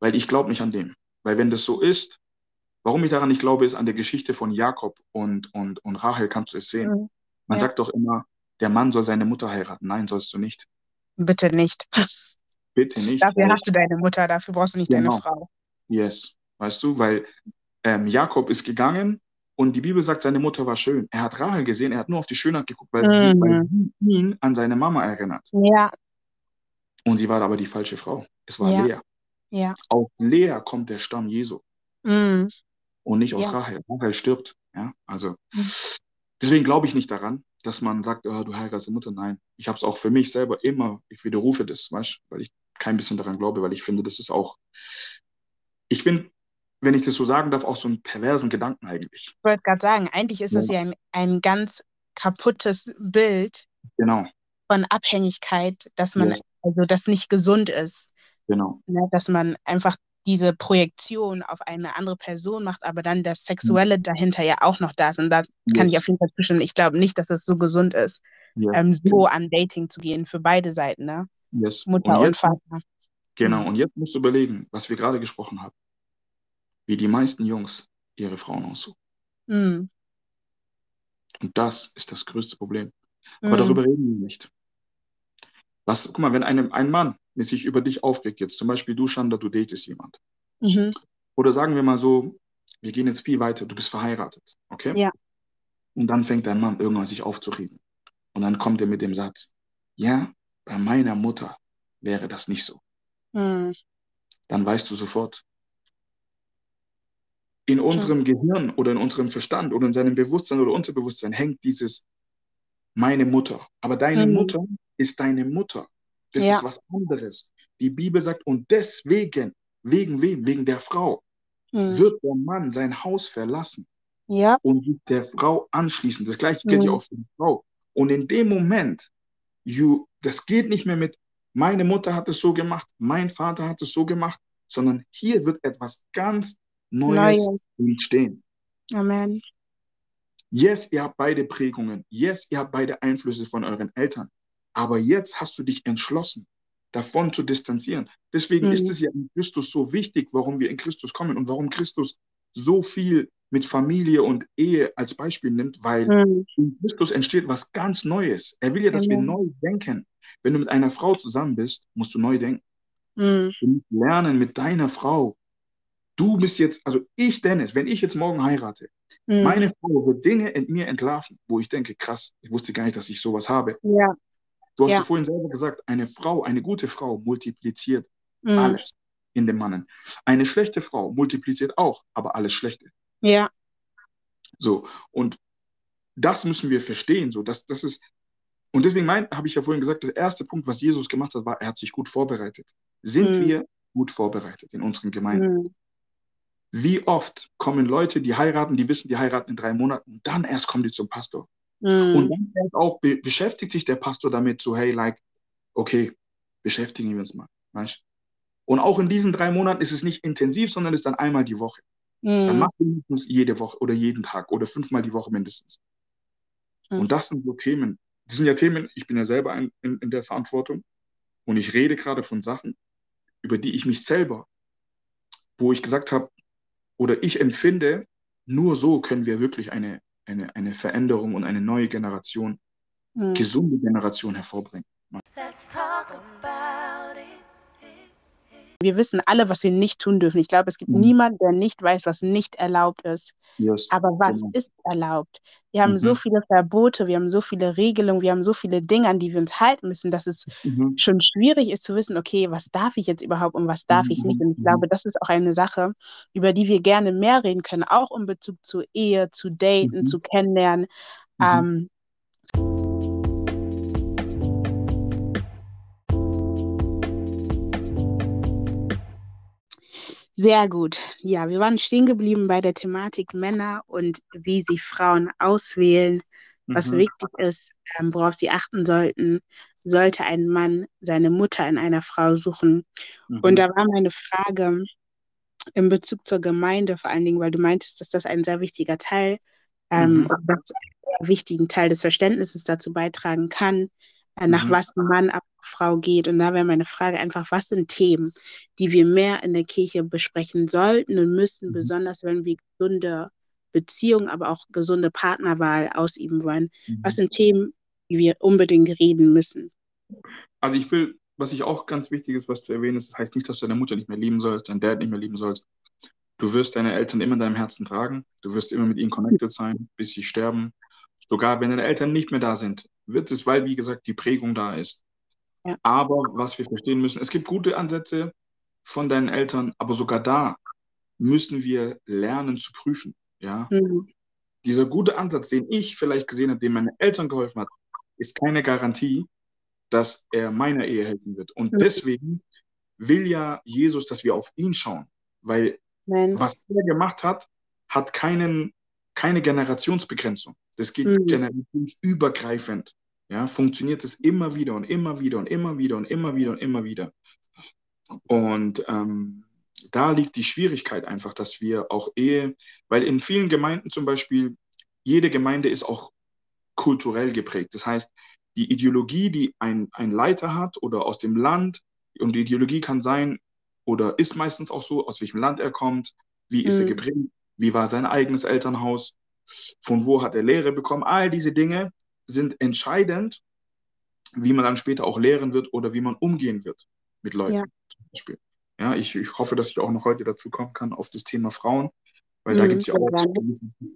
weil ich glaube nicht an dem. Weil wenn das so ist, warum ich daran nicht glaube, ist an der Geschichte von Jakob und, und, und Rahel kannst du es sehen. Mhm. Man ja. sagt doch immer, der Mann soll seine Mutter heiraten. Nein, sollst du nicht. Bitte nicht. Bitte nicht. Dafür hast du deine Mutter, dafür brauchst du nicht genau. deine Frau. Yes, weißt du, weil ähm, Jakob ist gegangen und die Bibel sagt, seine Mutter war schön. Er hat Rahel gesehen, er hat nur auf die Schönheit geguckt, weil, mhm. sie, weil sie ihn an seine Mama erinnert. Ja. Und sie war aber die falsche Frau. Es war ja. Lea. Ja. Aus Lea kommt der Stamm Jesu. Mhm. Und nicht aus ja. Rahel. Rahel stirbt. Ja, also mhm. deswegen glaube ich nicht daran, dass man sagt, oh, du heiratest Mutter. Nein, ich habe es auch für mich selber immer, ich widerrufe das, weißt, weil ich kein bisschen daran glaube, weil ich finde, das ist auch, ich finde, wenn ich das so sagen darf, auch so einen perversen Gedanken eigentlich. Ich wollte gerade sagen, eigentlich ist es ja, ja ein, ein ganz kaputtes Bild genau. von Abhängigkeit, dass man, yes. also das nicht gesund ist. Genau. Ne, dass man einfach diese Projektion auf eine andere Person macht, aber dann das Sexuelle mhm. dahinter ja auch noch da ist. Und da yes. kann ich auf jeden Fall zustimmen. Ich glaube nicht, dass es so gesund ist, yes. ähm, so an Dating zu gehen für beide Seiten, ne? Yes. Mutter und, jetzt, und Vater. Genau, mhm. und jetzt musst du überlegen, was wir gerade gesprochen haben. Wie die meisten Jungs ihre Frauen aussuchen. Mhm. Und das ist das größte Problem. Aber mhm. darüber reden wir nicht. Was, guck mal, wenn einem, ein Mann sich über dich aufregt, jetzt zum Beispiel du, Shanda, du datest jemand. Mhm. Oder sagen wir mal so, wir gehen jetzt viel weiter, du bist verheiratet, okay? Ja. Und dann fängt dein Mann irgendwann sich aufzuregen. Und dann kommt er mit dem Satz, ja, bei meiner Mutter wäre das nicht so. Mhm. Dann weißt du sofort, in unserem mhm. Gehirn oder in unserem Verstand oder in seinem Bewusstsein oder Unterbewusstsein hängt dieses meine Mutter. Aber deine mhm. Mutter ist deine Mutter. Das ja. ist was anderes. Die Bibel sagt, und deswegen, wegen wem? Wegen der Frau, hm. wird der Mann sein Haus verlassen ja. und der Frau anschließen. Das gleiche gilt hm. ja auch für die Frau. Und in dem Moment, you, das geht nicht mehr mit, meine Mutter hat es so gemacht, mein Vater hat es so gemacht, sondern hier wird etwas ganz Neues, Neues. entstehen. Amen. Yes, ihr habt beide Prägungen. Yes, ihr habt beide Einflüsse von euren Eltern. Aber jetzt hast du dich entschlossen, davon zu distanzieren. Deswegen mhm. ist es ja in Christus so wichtig, warum wir in Christus kommen und warum Christus so viel mit Familie und Ehe als Beispiel nimmt, weil mhm. in Christus entsteht was ganz Neues. Er will ja, dass mhm. wir neu denken. Wenn du mit einer Frau zusammen bist, musst du neu denken. Mhm. Du musst lernen mit deiner Frau. Du bist jetzt, also ich, Dennis, wenn ich jetzt morgen heirate, mhm. meine Frau wird Dinge in mir entlarven, wo ich denke, krass, ich wusste gar nicht, dass ich sowas habe. Ja. Du hast ja. vorhin selber gesagt, eine Frau, eine gute Frau multipliziert mhm. alles. in dem Mannen. Eine schlechte Frau multipliziert auch, aber alles Schlechte. Ja. So, und das müssen wir verstehen. So, dass, das ist, und deswegen habe ich ja vorhin gesagt, der erste Punkt, was Jesus gemacht hat, war, er hat sich gut vorbereitet. Sind mhm. wir gut vorbereitet in unseren Gemeinden? Mhm. Wie oft kommen Leute, die heiraten, die wissen, die heiraten in drei Monaten, dann erst kommen die zum Pastor. Mhm. Und dann auch be beschäftigt sich der Pastor damit, so, hey, like, okay, beschäftigen wir uns mal. Weißt? Und auch in diesen drei Monaten ist es nicht intensiv, sondern ist dann einmal die Woche. Mhm. Dann macht mindestens jede Woche oder jeden Tag oder fünfmal die Woche mindestens. Mhm. Und das sind so Themen. Das sind ja Themen, ich bin ja selber in, in, in der Verantwortung und ich rede gerade von Sachen, über die ich mich selber, wo ich gesagt habe, oder ich empfinde, nur so können wir wirklich eine, eine, eine Veränderung und eine neue Generation, mhm. gesunde Generation hervorbringen. Let's talk about. Wir wissen alle, was wir nicht tun dürfen. Ich glaube, es gibt mhm. niemanden, der nicht weiß, was nicht erlaubt ist. Yes, Aber was genau. ist erlaubt? Wir haben mhm. so viele Verbote, wir haben so viele Regelungen, wir haben so viele Dinge, an die wir uns halten müssen, dass es mhm. schon schwierig ist zu wissen, okay, was darf ich jetzt überhaupt und was darf ich nicht? Und ich mhm. glaube, das ist auch eine Sache, über die wir gerne mehr reden können, auch in Bezug zu Ehe, zu Daten, mhm. zu Kennenlernen. Mhm. Ähm, Sehr gut. Ja, wir waren stehen geblieben bei der Thematik Männer und wie sie Frauen auswählen, was mhm. wichtig ist, ähm, worauf sie achten sollten. Sollte ein Mann seine Mutter in einer Frau suchen? Mhm. Und da war meine Frage in Bezug zur Gemeinde vor allen Dingen, weil du meintest, dass das ein sehr wichtiger Teil, ähm, mhm. einen wichtigen Teil des Verständnisses dazu beitragen kann, nach mhm. was Mann ab Frau geht. Und da wäre meine Frage einfach, was sind Themen, die wir mehr in der Kirche besprechen sollten und müssen, mhm. besonders wenn wir gesunde Beziehungen, aber auch gesunde Partnerwahl ausüben wollen? Mhm. Was sind Themen, die wir unbedingt reden müssen? Also ich will, was ich auch ganz wichtig ist, was zu erwähnen ist, das heißt nicht, dass du deine Mutter nicht mehr lieben sollst, deinen Dad nicht mehr lieben sollst. Du wirst deine Eltern immer in deinem Herzen tragen. Du wirst immer mit ihnen connected sein, bis sie sterben. Sogar wenn deine Eltern nicht mehr da sind, wird es, weil, wie gesagt, die Prägung da ist. Ja. Aber was wir verstehen müssen, es gibt gute Ansätze von deinen Eltern, aber sogar da müssen wir lernen zu prüfen. Ja? Mhm. Dieser gute Ansatz, den ich vielleicht gesehen habe, den meine Eltern geholfen hat, ist keine Garantie, dass er meiner Ehe helfen wird. Und mhm. deswegen will ja Jesus, dass wir auf ihn schauen, weil Nein. was er gemacht hat, hat keinen, keine Generationsbegrenzung. Das geht mhm. generationsübergreifend ja, funktioniert es immer wieder und immer wieder und immer wieder und immer wieder und immer wieder. Und ähm, da liegt die Schwierigkeit einfach, dass wir auch Ehe, weil in vielen Gemeinden zum Beispiel, jede Gemeinde ist auch kulturell geprägt. Das heißt, die Ideologie, die ein, ein Leiter hat oder aus dem Land, und die Ideologie kann sein oder ist meistens auch so, aus welchem Land er kommt, wie ist mhm. er geprägt, wie war sein eigenes Elternhaus, von wo hat er Lehre bekommen, all diese Dinge sind entscheidend, wie man dann später auch lehren wird oder wie man umgehen wird mit Leuten ja. zum Beispiel. Ja, ich, ich hoffe, dass ich auch noch heute dazu kommen kann auf das Thema Frauen, weil mhm, da gibt es ja auch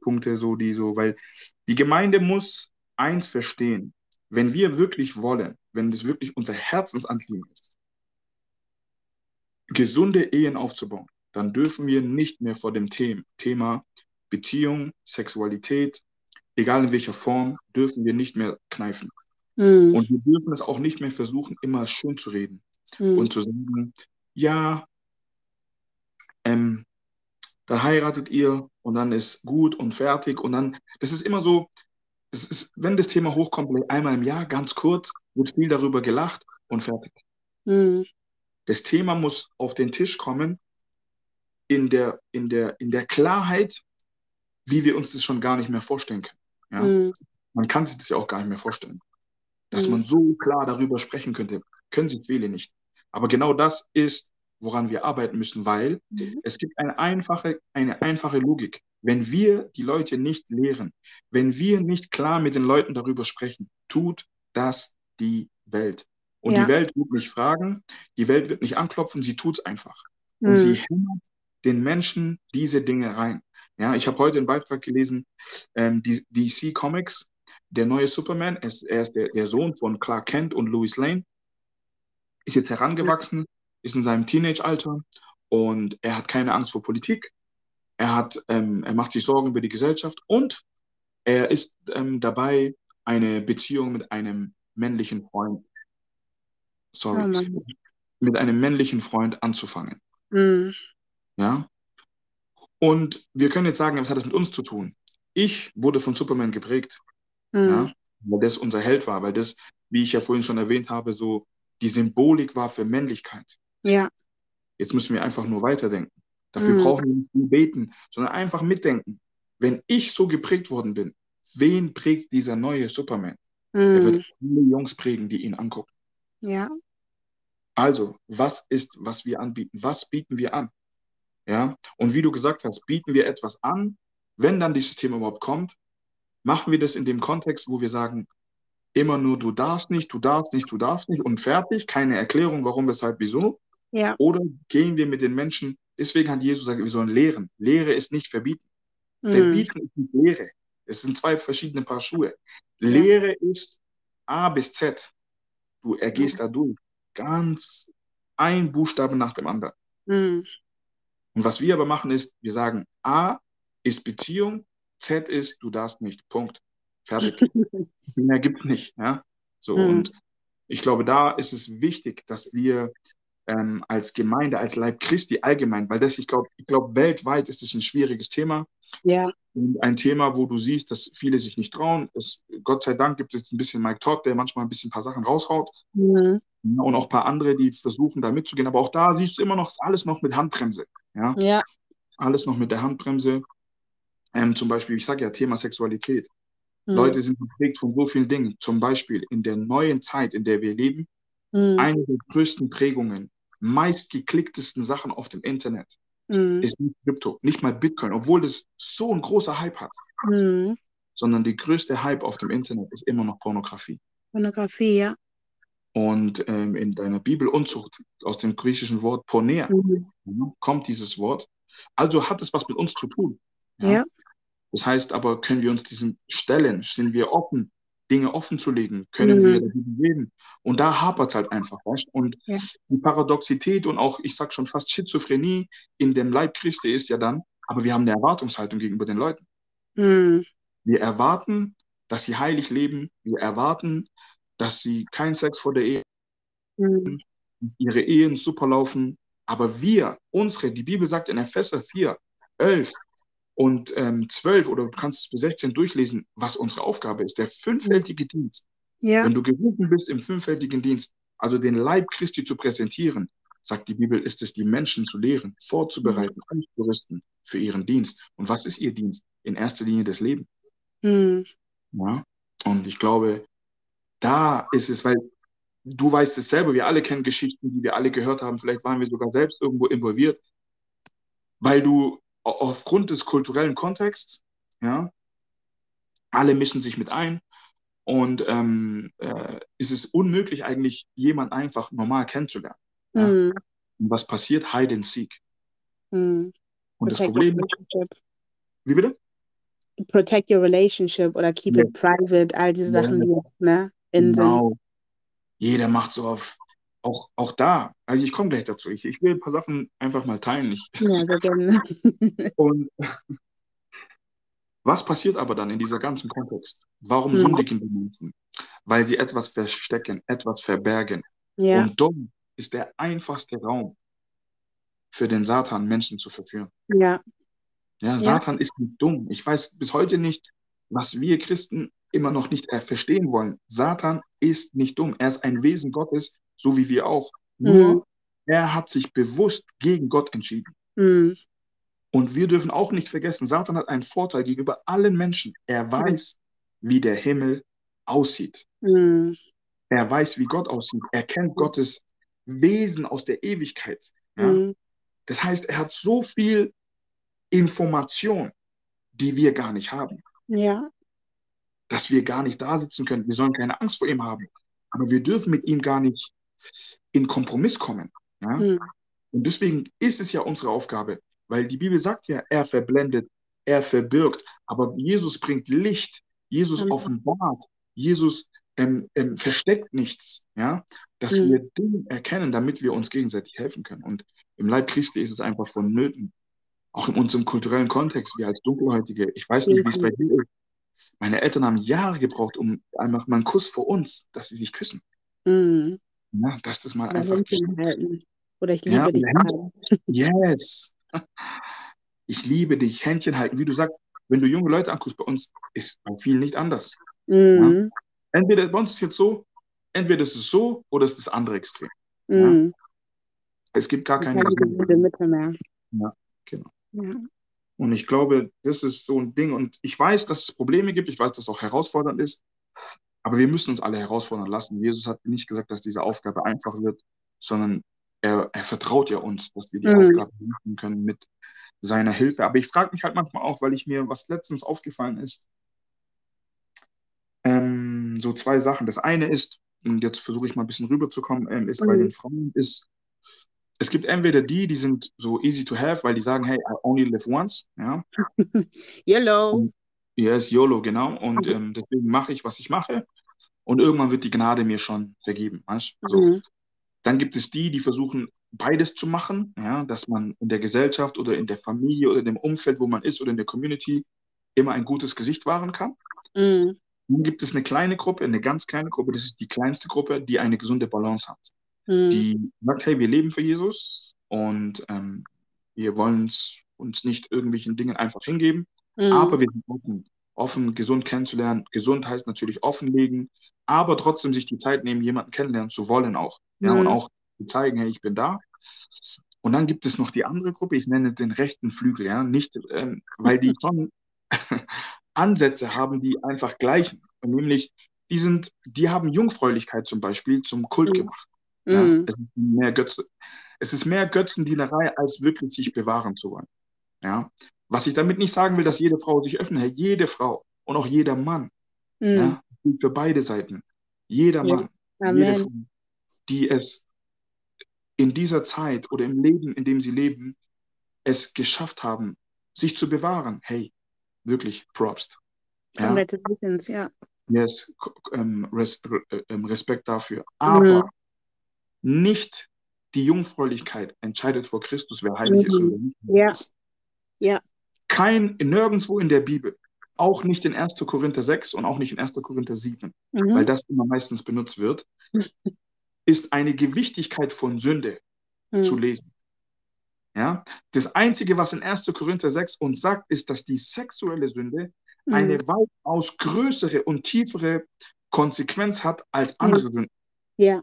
Punkte, so die so, weil die Gemeinde muss eins verstehen, wenn wir wirklich wollen, wenn das wirklich unser Herzensanliegen ist, gesunde Ehen aufzubauen, dann dürfen wir nicht mehr vor dem Thema Beziehung, Sexualität, egal in welcher Form, dürfen wir nicht mehr kneifen. Mhm. Und wir dürfen es auch nicht mehr versuchen, immer schön zu reden mhm. und zu sagen, ja, ähm, da heiratet ihr und dann ist gut und fertig und dann, das ist immer so, das ist, wenn das Thema hochkommt, einmal im Jahr, ganz kurz, wird viel darüber gelacht und fertig. Mhm. Das Thema muss auf den Tisch kommen in der, in der, in der Klarheit, wie wir uns das schon gar nicht mehr vorstellen können. Ja? Mhm. Man kann sich das ja auch gar nicht mehr vorstellen. Dass mhm. man so klar darüber sprechen könnte, können sich viele nicht. Aber genau das ist, woran wir arbeiten müssen, weil mhm. es gibt eine einfache, eine einfache Logik. Wenn wir die Leute nicht lehren, wenn wir nicht klar mit den Leuten darüber sprechen, tut das die Welt. Und ja. die Welt wird nicht fragen, die Welt wird nicht anklopfen, sie tut es einfach. Und mhm. sie hämmert den Menschen diese Dinge rein. Ja, ich habe heute einen Beitrag gelesen, ähm, die DC Comics, der neue Superman, er ist, er ist der, der, Sohn von Clark Kent und Louis Lane, ist jetzt herangewachsen, ist in seinem Teenage-Alter und er hat keine Angst vor Politik. Er, hat, ähm, er macht sich Sorgen über die Gesellschaft und er ist ähm, dabei, eine Beziehung mit einem männlichen Freund, sorry, oh mit einem männlichen Freund anzufangen. Mhm. Ja. Und wir können jetzt sagen, was hat das mit uns zu tun? Ich wurde von Superman geprägt, mhm. ja, weil das unser Held war, weil das, wie ich ja vorhin schon erwähnt habe, so die Symbolik war für Männlichkeit. Ja. Jetzt müssen wir einfach nur weiterdenken. Dafür mhm. brauchen wir nicht beten, sondern einfach mitdenken. Wenn ich so geprägt worden bin, wen prägt dieser neue Superman? Mhm. Er wird viele Jungs prägen, die ihn angucken. Ja. Also, was ist, was wir anbieten? Was bieten wir an? Ja, und wie du gesagt hast, bieten wir etwas an, wenn dann dieses Thema überhaupt kommt, machen wir das in dem Kontext, wo wir sagen, immer nur du darfst nicht, du darfst nicht, du darfst nicht und fertig, keine Erklärung, warum, weshalb, wieso. Ja. Oder gehen wir mit den Menschen, deswegen hat Jesus gesagt, wir sollen lehren. Lehre ist nicht verbieten. Mhm. Verbieten ist nicht Lehre. Es sind zwei verschiedene Paar Schuhe. Ja. Lehre ist A bis Z. Du ergehst ja. da durch. Ganz ein Buchstabe nach dem anderen. Mhm. Und was wir aber machen ist, wir sagen, A ist Beziehung, Z ist, du darfst nicht. Punkt. Fertig. (laughs) Mehr gibt es nicht. Ja? So, mhm. und ich glaube, da ist es wichtig, dass wir ähm, als Gemeinde, als Leib Christi allgemein, weil das, ich glaube, ich glaube, weltweit ist es ein schwieriges Thema. Ja. Und ein Thema, wo du siehst, dass viele sich nicht trauen. Es, Gott sei Dank gibt es jetzt ein bisschen Mike Todd, der manchmal ein bisschen ein paar Sachen raushaut. Mhm. Und auch ein paar andere, die versuchen, da mitzugehen. Aber auch da siehst du immer noch alles noch mit Handbremse. Ja. ja. Alles noch mit der Handbremse. Ähm, zum Beispiel, ich sage ja, Thema Sexualität. Mhm. Leute sind geprägt von so vielen Dingen. Zum Beispiel in der neuen Zeit, in der wir leben, mhm. eine der größten Prägungen, meistgeklicktesten Sachen auf dem Internet mhm. ist nicht Krypto, nicht mal Bitcoin, obwohl das so ein großer Hype hat. Mhm. Sondern die größte Hype auf dem Internet ist immer noch Pornografie. Pornografie, ja. Und ähm, in deiner Bibel Unzucht, aus dem griechischen Wort Poner, mhm. kommt dieses Wort. Also hat es was mit uns zu tun. Ja? ja. Das heißt aber, können wir uns diesem stellen? Sind wir offen, Dinge offen zu legen? Können mhm. wir darüber reden? Und da hapert es halt einfach. Weißt? Und ja. die Paradoxität und auch, ich sag schon fast Schizophrenie in dem Leib Christi ist ja dann, aber wir haben eine Erwartungshaltung gegenüber den Leuten. Mhm. Wir erwarten, dass sie heilig leben. Wir erwarten, dass sie keinen Sex vor der Ehe mhm. ihre Ehen super laufen. Aber wir, unsere, die Bibel sagt in Epheser 4, 11, und ähm, 12 oder du kannst es bis 16 durchlesen, was unsere Aufgabe ist. Der fünffältige Dienst. Ja. Wenn du gerufen bist im fünffältigen Dienst, also den Leib Christi zu präsentieren, sagt die Bibel, ist es, die Menschen zu lehren, vorzubereiten, mhm. auszurüsten für ihren Dienst. Und was ist ihr Dienst? In erster Linie das Leben. Mhm. Ja? Und ich glaube, da ist es, weil du weißt es selber, wir alle kennen Geschichten, die wir alle gehört haben, vielleicht waren wir sogar selbst irgendwo involviert, weil du aufgrund des kulturellen Kontexts, ja, alle mischen sich mit ein und ähm, äh, ist es unmöglich eigentlich, jemanden einfach normal kennenzulernen. Ja? Mhm. Und was passiert? Hide and Seek. Mhm. Und Protect das Problem ist, wie bitte? Protect your relationship oder keep ja. it private, all diese Sachen, ne, in genau. Jeder macht so auf auch, auch da, also ich komme gleich dazu. Ich, ich will ein paar Sachen einfach mal teilen. Ich, ja, sehr gerne. (laughs) Und was passiert aber dann in dieser ganzen Kontext? Warum mhm. sündigen die Menschen? Weil sie etwas verstecken, etwas verbergen. Ja. Und dumm ist der einfachste Raum für den Satan, Menschen zu verführen. Ja. Ja, Satan ja. ist nicht dumm. Ich weiß bis heute nicht, was wir Christen immer noch nicht verstehen wollen. Satan ist nicht dumm. Er ist ein Wesen Gottes so wie wir auch. Nur mhm. er hat sich bewusst gegen Gott entschieden. Mhm. Und wir dürfen auch nicht vergessen, Satan hat einen Vorteil gegenüber allen Menschen. Er weiß, wie der Himmel aussieht. Mhm. Er weiß, wie Gott aussieht. Er kennt Gottes Wesen aus der Ewigkeit. Ja? Mhm. Das heißt, er hat so viel Information, die wir gar nicht haben. Ja. Dass wir gar nicht da sitzen können. Wir sollen keine Angst vor ihm haben. Aber wir dürfen mit ihm gar nicht in Kompromiss kommen. Ja? Mhm. Und deswegen ist es ja unsere Aufgabe, weil die Bibel sagt ja, er verblendet, er verbirgt, aber Jesus bringt Licht, Jesus mhm. offenbart, Jesus ähm, ähm, versteckt nichts, ja, dass Mhm. wir Dinge erkennen, damit wir uns gegenseitig helfen können. Und im Leib Christi ist es einfach vonnöten, auch in unserem kulturellen Kontext, wir als Dunkelhäutige, ich weiß nicht, wie es bei dir ist. Meine Eltern haben Jahre gebraucht, um einfach mal einen Kuss vor uns, dass sie sich küssen. Mhm. Ja, dass das mal Oder einfach halten. Oder ich liebe Ja, dich. Händchen- Yes. (laughs) Ich liebe dich, Händchen halten. Wie du sagst, wenn du junge Leute anguckst bei uns, ist bei vielen nicht anders. Mhm. Entweder bei uns ist es jetzt so, entweder ist es so oder ist das andere Extrem. Mhm. Es gibt gar keine. Keine Mitte mehr. Ja, genau. Ja. Und ich glaube, das ist so ein Ding. Und ich weiß, dass es Probleme gibt. Ich weiß, dass es auch herausfordernd ist. Aber wir müssen uns alle herausfordern lassen. Jesus hat nicht gesagt, dass diese Aufgabe einfach wird, sondern er, er vertraut ja uns, dass wir die Mhm. Aufgabe machen können mit seiner Hilfe. Aber ich frage mich halt manchmal auch, weil ich mir was letztens aufgefallen ist, ähm, so zwei Sachen. Das eine ist, und jetzt versuche ich mal ein bisschen rüberzukommen, ähm, ist bei Mhm. den Frauen, ist, es gibt entweder die, die sind so easy to have, weil die sagen, hey, I only live once, ja, (laughs) Yellow. yes, YOLO, genau, und Mhm. ähm, deswegen mache ich, was ich mache, und irgendwann wird die Gnade mir schon vergeben, weißt? So. Mhm. Dann gibt es die, die versuchen, beides zu machen, ja, dass man in der Gesellschaft oder in der Familie oder in dem Umfeld, wo man ist oder in der Community immer ein gutes Gesicht wahren kann. Mhm. Dann gibt es eine kleine Gruppe, eine ganz kleine Gruppe, das ist die kleinste Gruppe, die eine gesunde Balance hat. Mhm. Die sagt, hey, wir leben für Jesus und ähm, wir wollen uns, nicht irgendwelchen Dingen einfach hingeben, Mhm. aber wir sind offen, offen, gesund kennenzulernen. Gesund heißt natürlich offenlegen, aber trotzdem sich die Zeit nehmen, jemanden kennenlernen zu wollen auch. Ja, und Mhm. auch zu zeigen, hey, ich bin da. Und dann gibt es noch die andere Gruppe, ich nenne den rechten Flügel, ja, nicht, ähm, weil die schon (laughs) Ansätze haben, die einfach gleichen. Und nämlich, die sind, die haben Jungfräulichkeit zum Beispiel zum Kult Mhm. gemacht. Ja, Mhm. es ist mehr Götze, es ist mehr Götzendienerei, als wirklich sich bewahren zu wollen. Ja, was ich damit nicht sagen will, dass jede Frau sich öffnet, hey, jede Frau und auch jeder Mann, Mhm. ja, für beide Seiten. Jeder. Mann, jede Amen. Frau, die es in dieser Zeit oder im Leben, in dem sie leben, es geschafft haben, sich zu bewahren. Hey, wirklich Props. Ja, Congratulations, ja. yes, ähm, äh, ähm, Respekt dafür. Aber nicht die Jungfräulichkeit entscheidet vor Christus, wer heilig ist und wer nicht Ja. ist. Ja. Kein, nirgendwo in der Bibel, auch nicht in 1. Korinther 6 und auch nicht in 1. Korinther 7, Mhm. weil das immer meistens benutzt wird, (laughs) ist eine Gewichtigkeit von Sünde zu Mhm. lesen. Ja? Das Einzige, was in 1. Korinther 6 uns sagt, ist, dass die sexuelle Sünde eine Mhm. weitaus größere und tiefere Konsequenz hat als andere Sünden. Ja.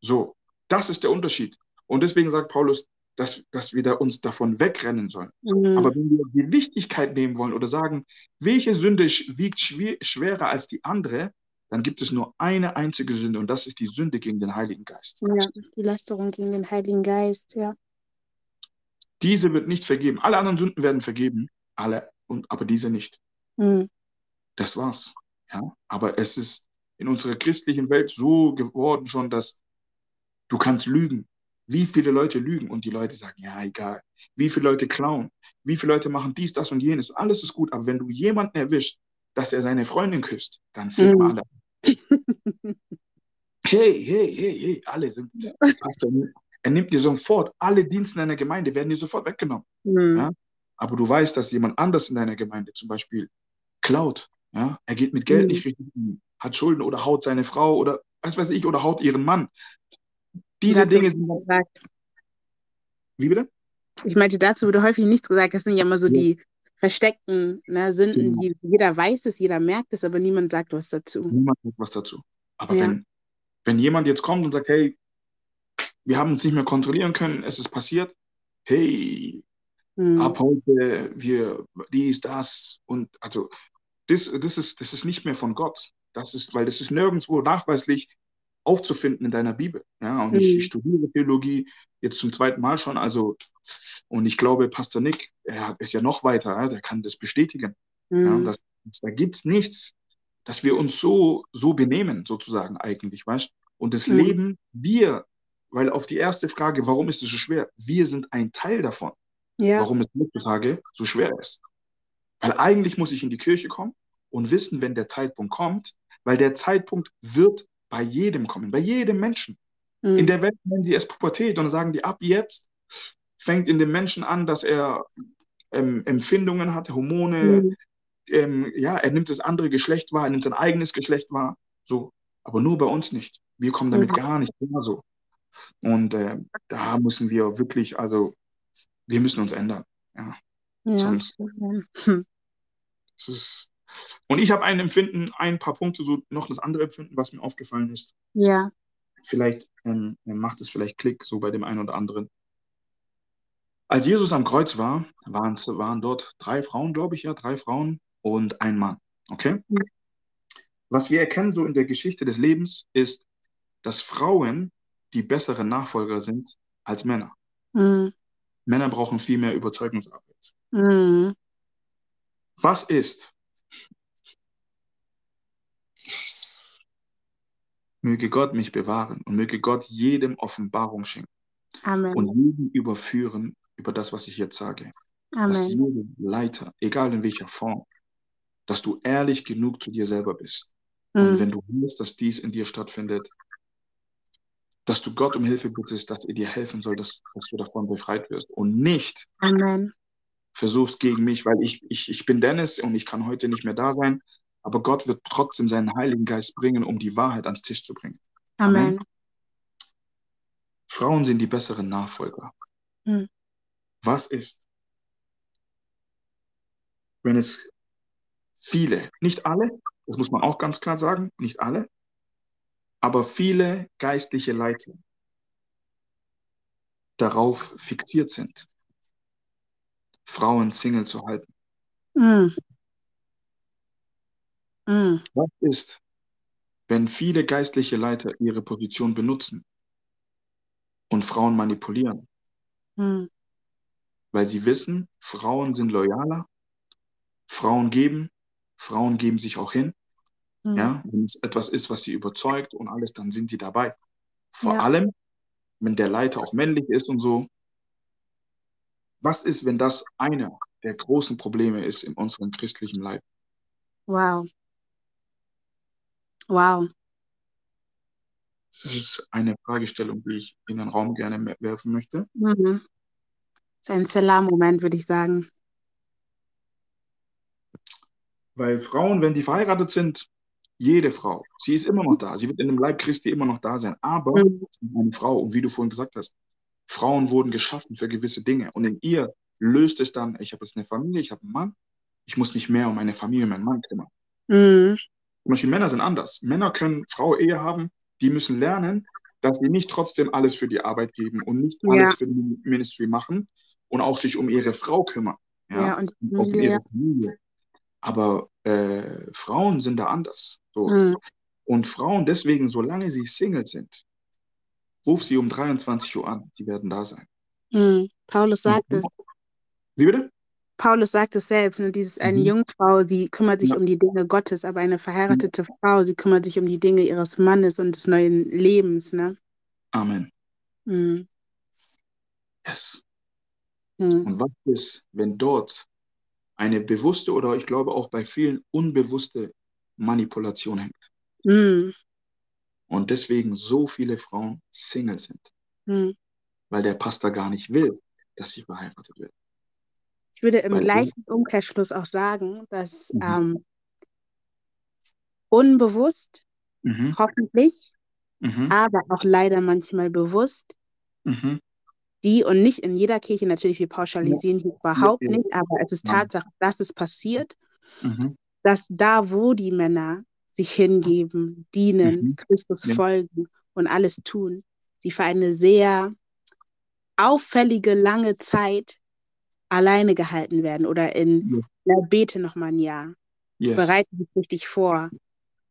So, das ist der Unterschied. Und deswegen sagt Paulus, dass, dass wir da uns davon wegrennen sollen. Mhm. Aber wenn wir die Wichtigkeit nehmen wollen oder sagen, welche Sünde wiegt schwer, schwerer als die andere, dann gibt es nur eine einzige Sünde und das ist die Sünde gegen den Heiligen Geist. ja, die Lästerung gegen den Heiligen Geist, ja. Diese wird nicht vergeben. Alle anderen Sünden werden vergeben, alle, und, aber diese nicht. Mhm. Das war's. Ja? Aber es ist in unserer christlichen Welt so geworden schon, dass du kannst lügen. Wie viele Leute lügen und die Leute sagen, ja, egal. Wie viele Leute klauen. Wie viele Leute machen dies, das und jenes. Alles ist gut. Aber wenn du jemanden erwischt, dass er seine Freundin küsst, dann flippen Mhm. alle. (laughs) Hey, hey, hey, hey, alle sind, Pastor, er nimmt dir sofort, alle Dienste in deiner Gemeinde werden dir sofort weggenommen. Mhm. Ja? Aber du weißt, dass jemand anders in deiner Gemeinde zum Beispiel klaut. Ja? Er geht mit Geld Mhm. nicht richtig um, hat Schulden oder haut seine Frau oder was weiß ich oder haut ihren Mann. Diese Dazu Dinge sind. gesagt. Wie bitte? Ich meinte, dazu wurde häufig nichts gesagt. Das sind ja immer so Ja. die versteckten ne, Sünden, Genau. die jeder weiß es, jeder merkt es, aber niemand sagt was dazu. Niemand sagt was dazu. Aber Ja. wenn, wenn jemand jetzt kommt und sagt, hey, wir haben uns nicht mehr kontrollieren können, es ist passiert, hey, Mhm. ab heute, wir, dies, das und also das, das, ist, das ist nicht mehr von Gott. Das ist, weil das ist nirgendwo nachweislich aufzufinden in deiner Bibel. Ja, und ich, Mhm. ich studiere Theologie jetzt zum zweiten Mal schon, also und ich glaube, Pastor Nick, er ist ja noch weiter, ja, der kann das bestätigen. Ja, Mhm. das, das, da gibt's nichts, dass wir uns so, so benehmen, sozusagen eigentlich, weißt Und das Mhm. Leben, wir, weil auf die erste Frage, warum ist es so schwer? Wir sind ein Teil davon Ja. warum es heutzutage so schwer ist. Weil eigentlich muss ich in die Kirche kommen und wissen, wenn der Zeitpunkt kommt, weil der Zeitpunkt wird bei jedem kommen, bei jedem Menschen. Mhm. In der Welt nennen sie es Pubertät und sagen die, ab jetzt fängt in dem Menschen an, dass er ähm, Empfindungen hat, Hormone, Mhm. ähm, ja, er nimmt das andere Geschlecht wahr, er nimmt sein eigenes Geschlecht wahr, so, aber nur bei uns nicht. Wir kommen damit Ja. gar nicht klar so. Und äh, da müssen wir wirklich, also, wir müssen uns ändern. Ja, Ja. sonst Hm. es ist. Und ich habe ein Empfinden, ein paar Punkte, so noch das andere Empfinden, was mir aufgefallen ist. Ja. Vielleicht ähm, macht es vielleicht Klick, so bei dem einen oder anderen. Als Jesus am Kreuz war, waren, waren dort drei Frauen, glaube ich, ja, drei Frauen und ein Mann. Okay? Mhm. Was wir erkennen so in der Geschichte des Lebens ist, dass Frauen die besseren Nachfolger sind als Männer. Mhm. Männer brauchen viel mehr Überzeugungsarbeit. Mhm. Was ist? Möge Gott mich bewahren und möge Gott jedem Offenbarung schenken Amen. und jeden überführen über das, was ich jetzt sage. Dass Amen. jedem Leiter, egal in welcher Form, dass du ehrlich genug zu dir selber bist. Und Mhm. wenn du willst, dass dies in dir stattfindet, dass du Gott um Hilfe bittest, dass er dir helfen soll, dass, dass du davon befreit wirst. Und nicht Amen. versuchst gegen mich, weil ich, ich, ich bin Dennis und ich kann heute nicht mehr da sein. Aber Gott wird trotzdem seinen Heiligen Geist bringen, um die Wahrheit ans Tisch zu bringen. Amen. Frauen sind die besseren Nachfolger. Hm. Was ist, wenn es viele, nicht alle, das muss man auch ganz klar sagen, nicht alle, aber viele geistliche Leiter darauf fixiert sind, Frauen Single zu halten. Mhm. Mhm. Was ist, wenn viele geistliche Leiter ihre Position benutzen und Frauen manipulieren, Mhm. weil sie wissen, Frauen sind loyaler, Frauen geben, Frauen geben sich auch hin. Mhm. Ja, wenn es etwas ist, was sie überzeugt und alles, dann sind die dabei. Vor Ja. allem, wenn der Leiter auch männlich ist und so. Was ist, wenn das einer der großen Probleme ist in unserem christlichen Leib? Wow. Wow. Das ist eine Fragestellung, die ich in den Raum gerne werfen möchte. Mhm. Das ist ein Selah-Moment, würde ich sagen. Weil Frauen, wenn die verheiratet sind, jede Frau, sie ist immer noch da. Sie wird in dem Leib Christi immer noch da sein. Aber Mhm. eine Frau. Und wie du vorhin gesagt hast, Frauen wurden geschaffen für gewisse Dinge. Und in ihr löst es dann, ich habe jetzt eine Familie, ich habe einen Mann, ich muss mich mehr um meine Familie, meinen Mann kümmern. Mhm. Zum Beispiel Männer sind anders. Männer können Frau Ehe haben, die müssen lernen, dass sie nicht trotzdem alles für die Arbeit geben und nicht Ja. alles für die Ministry machen und auch sich um ihre Frau kümmern. Ja, Ja, und und auch um ihre Familie. Aber äh, Frauen sind da anders. So. Mhm. Und Frauen deswegen, solange sie Single sind, ruf sie um 23 Uhr an. Sie werden da sein. Mhm. Paulus sagt es. Wie bitte? Paulus sagt es selbst, ne, dieses, eine Mhm. Jungfrau, sie kümmert sich Ja. um die Dinge Gottes, aber eine verheiratete Frau, sie kümmert sich um die Dinge ihres Mannes und des neuen Lebens, ne? Amen. Mhm. Yes. Mhm. Und was ist, wenn dort eine bewusste oder ich glaube auch bei vielen unbewusste Manipulation hängt Mhm. und deswegen so viele Frauen Single sind, Mhm. weil der Pastor gar nicht will, dass sie verheiratet werden. Ich würde im gleichen Umkehrschluss auch sagen, dass Mhm. ähm, unbewusst, Mhm. hoffentlich, Mhm. aber auch leider manchmal bewusst, Mhm. die und nicht in jeder Kirche natürlich, wir pauschalisieren hier überhaupt Ja, ja. nicht, aber es ist Ja. Tatsache, dass es passiert, Mhm. dass da, wo die Männer sich hingeben, dienen, Mhm. Christus Ja. folgen und alles tun, sie für eine sehr auffällige lange Zeit alleine gehalten werden oder in, Yes. na, bete noch mal ein Jahr, Yes. bereite dich richtig vor,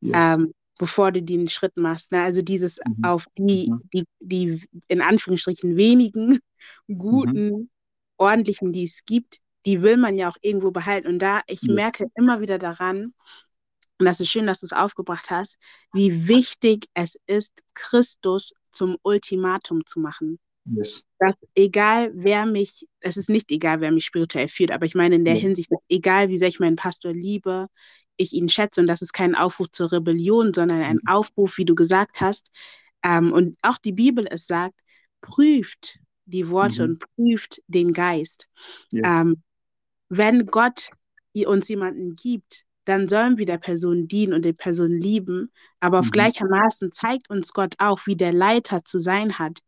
Yes. ähm, bevor du den Schritt machst. Ne? Also dieses Mhm. auf die, Mhm. die, die in Anführungsstrichen wenigen (laughs) guten, ordentlichen, die es gibt, die will man ja auch irgendwo behalten. Und da, ich Ja. merke immer wieder daran, und das ist schön, dass du es aufgebracht hast, wie wichtig es ist, Christus zum Ultimatum zu machen. Yes. Dass egal wer mich, es ist nicht egal, wer mich spirituell führt, aber ich meine in der Ja. Hinsicht, dass egal wie sehr ich meinen Pastor liebe, ich ihn schätze. Und das ist kein Aufruf zur Rebellion, sondern ein Mhm. Aufruf, wie du gesagt hast. Ähm, und auch die Bibel es sagt, prüft die Worte Mhm. und prüft den Geist. Ja. Ähm, wenn Gott uns jemanden gibt, dann sollen wir der Person dienen und die Person lieben. Aber auf Mhm. gleichermaßen zeigt uns Gott auch, wie der Leiter zu sein hat.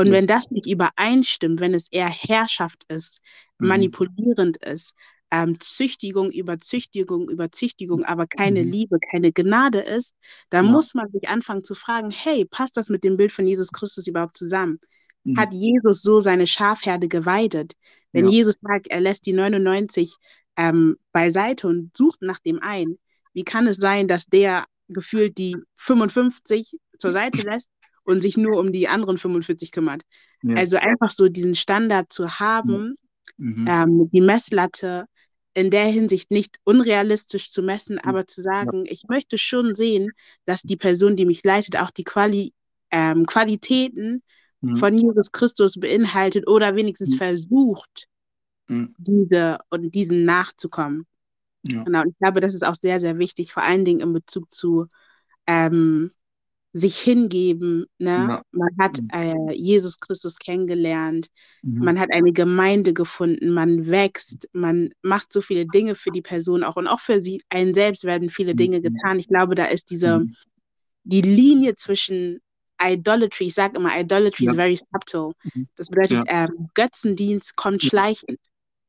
Und Yes. wenn das nicht übereinstimmt, wenn es eher Herrschaft ist, Mhm. manipulierend ist, ähm, Züchtigung über Züchtigung über Züchtigung, aber keine Mhm. Liebe, keine Gnade ist, dann Ja. muss man sich anfangen zu fragen, hey, passt das mit dem Bild von Jesus Christus überhaupt zusammen? Mhm. Hat Jesus so seine Schafherde geweidet? Wenn Ja. Jesus sagt, er lässt die 99 ähm, beiseite und sucht nach dem einen, wie kann es sein, dass der gefühlt die 55 zur Seite lässt und sich nur um die anderen 45 kümmert? Ja. Also einfach so diesen Standard zu haben, Mhm. ähm, die Messlatte in der Hinsicht nicht unrealistisch zu messen, Mhm. aber zu sagen, ich möchte schon sehen, dass die Person, die mich leitet, auch die Quali ähm, Qualitäten Mhm. von Jesus Christus beinhaltet oder wenigstens Mhm. versucht, Mhm. diese und diesen nachzukommen. Ja. Genau, und ich glaube, das ist auch sehr, sehr wichtig, vor allen Dingen in Bezug zu ähm, sich hingeben. Ne? Ja. Man hat Mhm. äh, Jesus Christus kennengelernt, Mhm. man hat eine Gemeinde gefunden, man wächst, man macht so viele Dinge für die Person auch und auch für sie einen selbst werden viele Mhm. Dinge getan. Ich glaube, da ist diese Mhm. die Linie zwischen Idolatry, ich sage immer, Idolatry Ja. is very subtle. Mhm. Das bedeutet, ähm, Götzendienst kommt Ja. schleichend.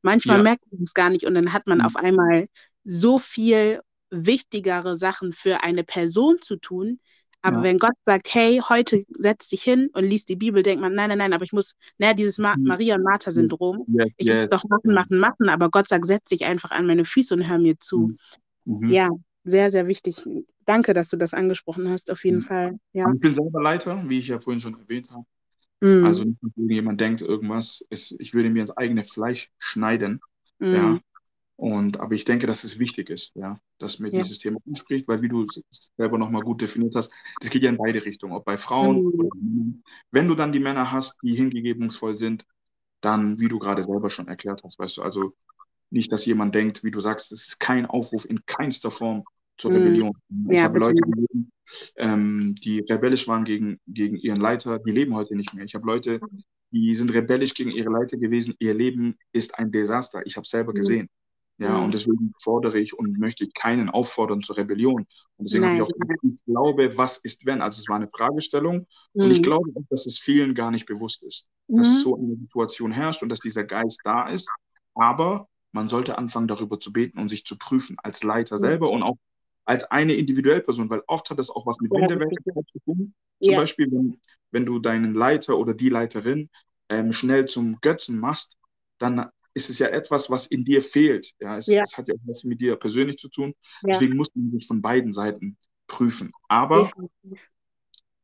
Manchmal Ja. merkt man es gar nicht und dann hat man Mhm. auf einmal so viel wichtigere Sachen für eine Person zu tun. Aber Ja. wenn Gott sagt, hey, heute setz dich hin und liest die Bibel, denkt man, nein, nein, nein, aber ich muss, ne, dieses Ma Mhm. Maria- und Martha-Syndrom. Yes, Ich muss yes. doch machen, machen, machen, aber Gott sagt, setz dich einfach an meine Füße und hör mir zu. Mhm. Mhm. Ja, sehr, sehr wichtig. Danke, dass du das angesprochen hast, auf jeden Mhm. Fall. Ja. Ich bin selber Leiter, wie ich ja vorhin schon erwähnt habe. Mhm. Also nicht, dass irgendjemand denkt, irgendwas ist, ich würde mir ins eigene Fleisch schneiden. Ja. Und, aber ich denke, dass es wichtig ist, ja, dass mir Ja. dieses Thema anspricht, weil wie du es selber nochmal gut definiert hast, das geht ja in beide Richtungen, ob bei Frauen Mhm. oder bei Männern. Wenn du dann die Männer hast, die hingegebungsvoll sind, dann, wie du gerade selber schon erklärt hast, weißt du, also nicht, dass jemand denkt, wie du sagst, es ist kein Aufruf in keinster Form zur Mhm. Rebellion. Ich Ja, habe bitte Leute gesehen, ähm, die rebellisch waren gegen, gegen ihren Leiter, die leben heute nicht mehr. Ich habe Leute, die sind rebellisch gegen ihre Leiter gewesen. Ihr Leben ist ein Desaster. Ich habe selber Mhm. Ja, Mhm. und deswegen fordere ich und möchte keinen auffordern zur Rebellion. Und deswegen habe ich auch gesagt, ich glaube, was ist wenn? Also es war eine Fragestellung und ich Mhm. glaube auch, dass es vielen gar nicht bewusst ist, dass Mhm. so eine Situation herrscht und dass dieser Geist da ist. Aber man sollte anfangen, darüber zu beten und sich zu prüfen, als Leiter Ja. selber und auch als eine individuelle Person, weil oft hat das auch was mit Minderwertigkeit zu tun. Zum Ja. Beispiel, wenn, wenn du deinen Leiter oder die Leiterin ähm, schnell zum Götzen machst, dann ist es ja etwas, was in dir fehlt. Ja, es, Ja. es hat ja auch was mit dir persönlich zu tun. Ja. Deswegen muss man sich von beiden Seiten prüfen. Aber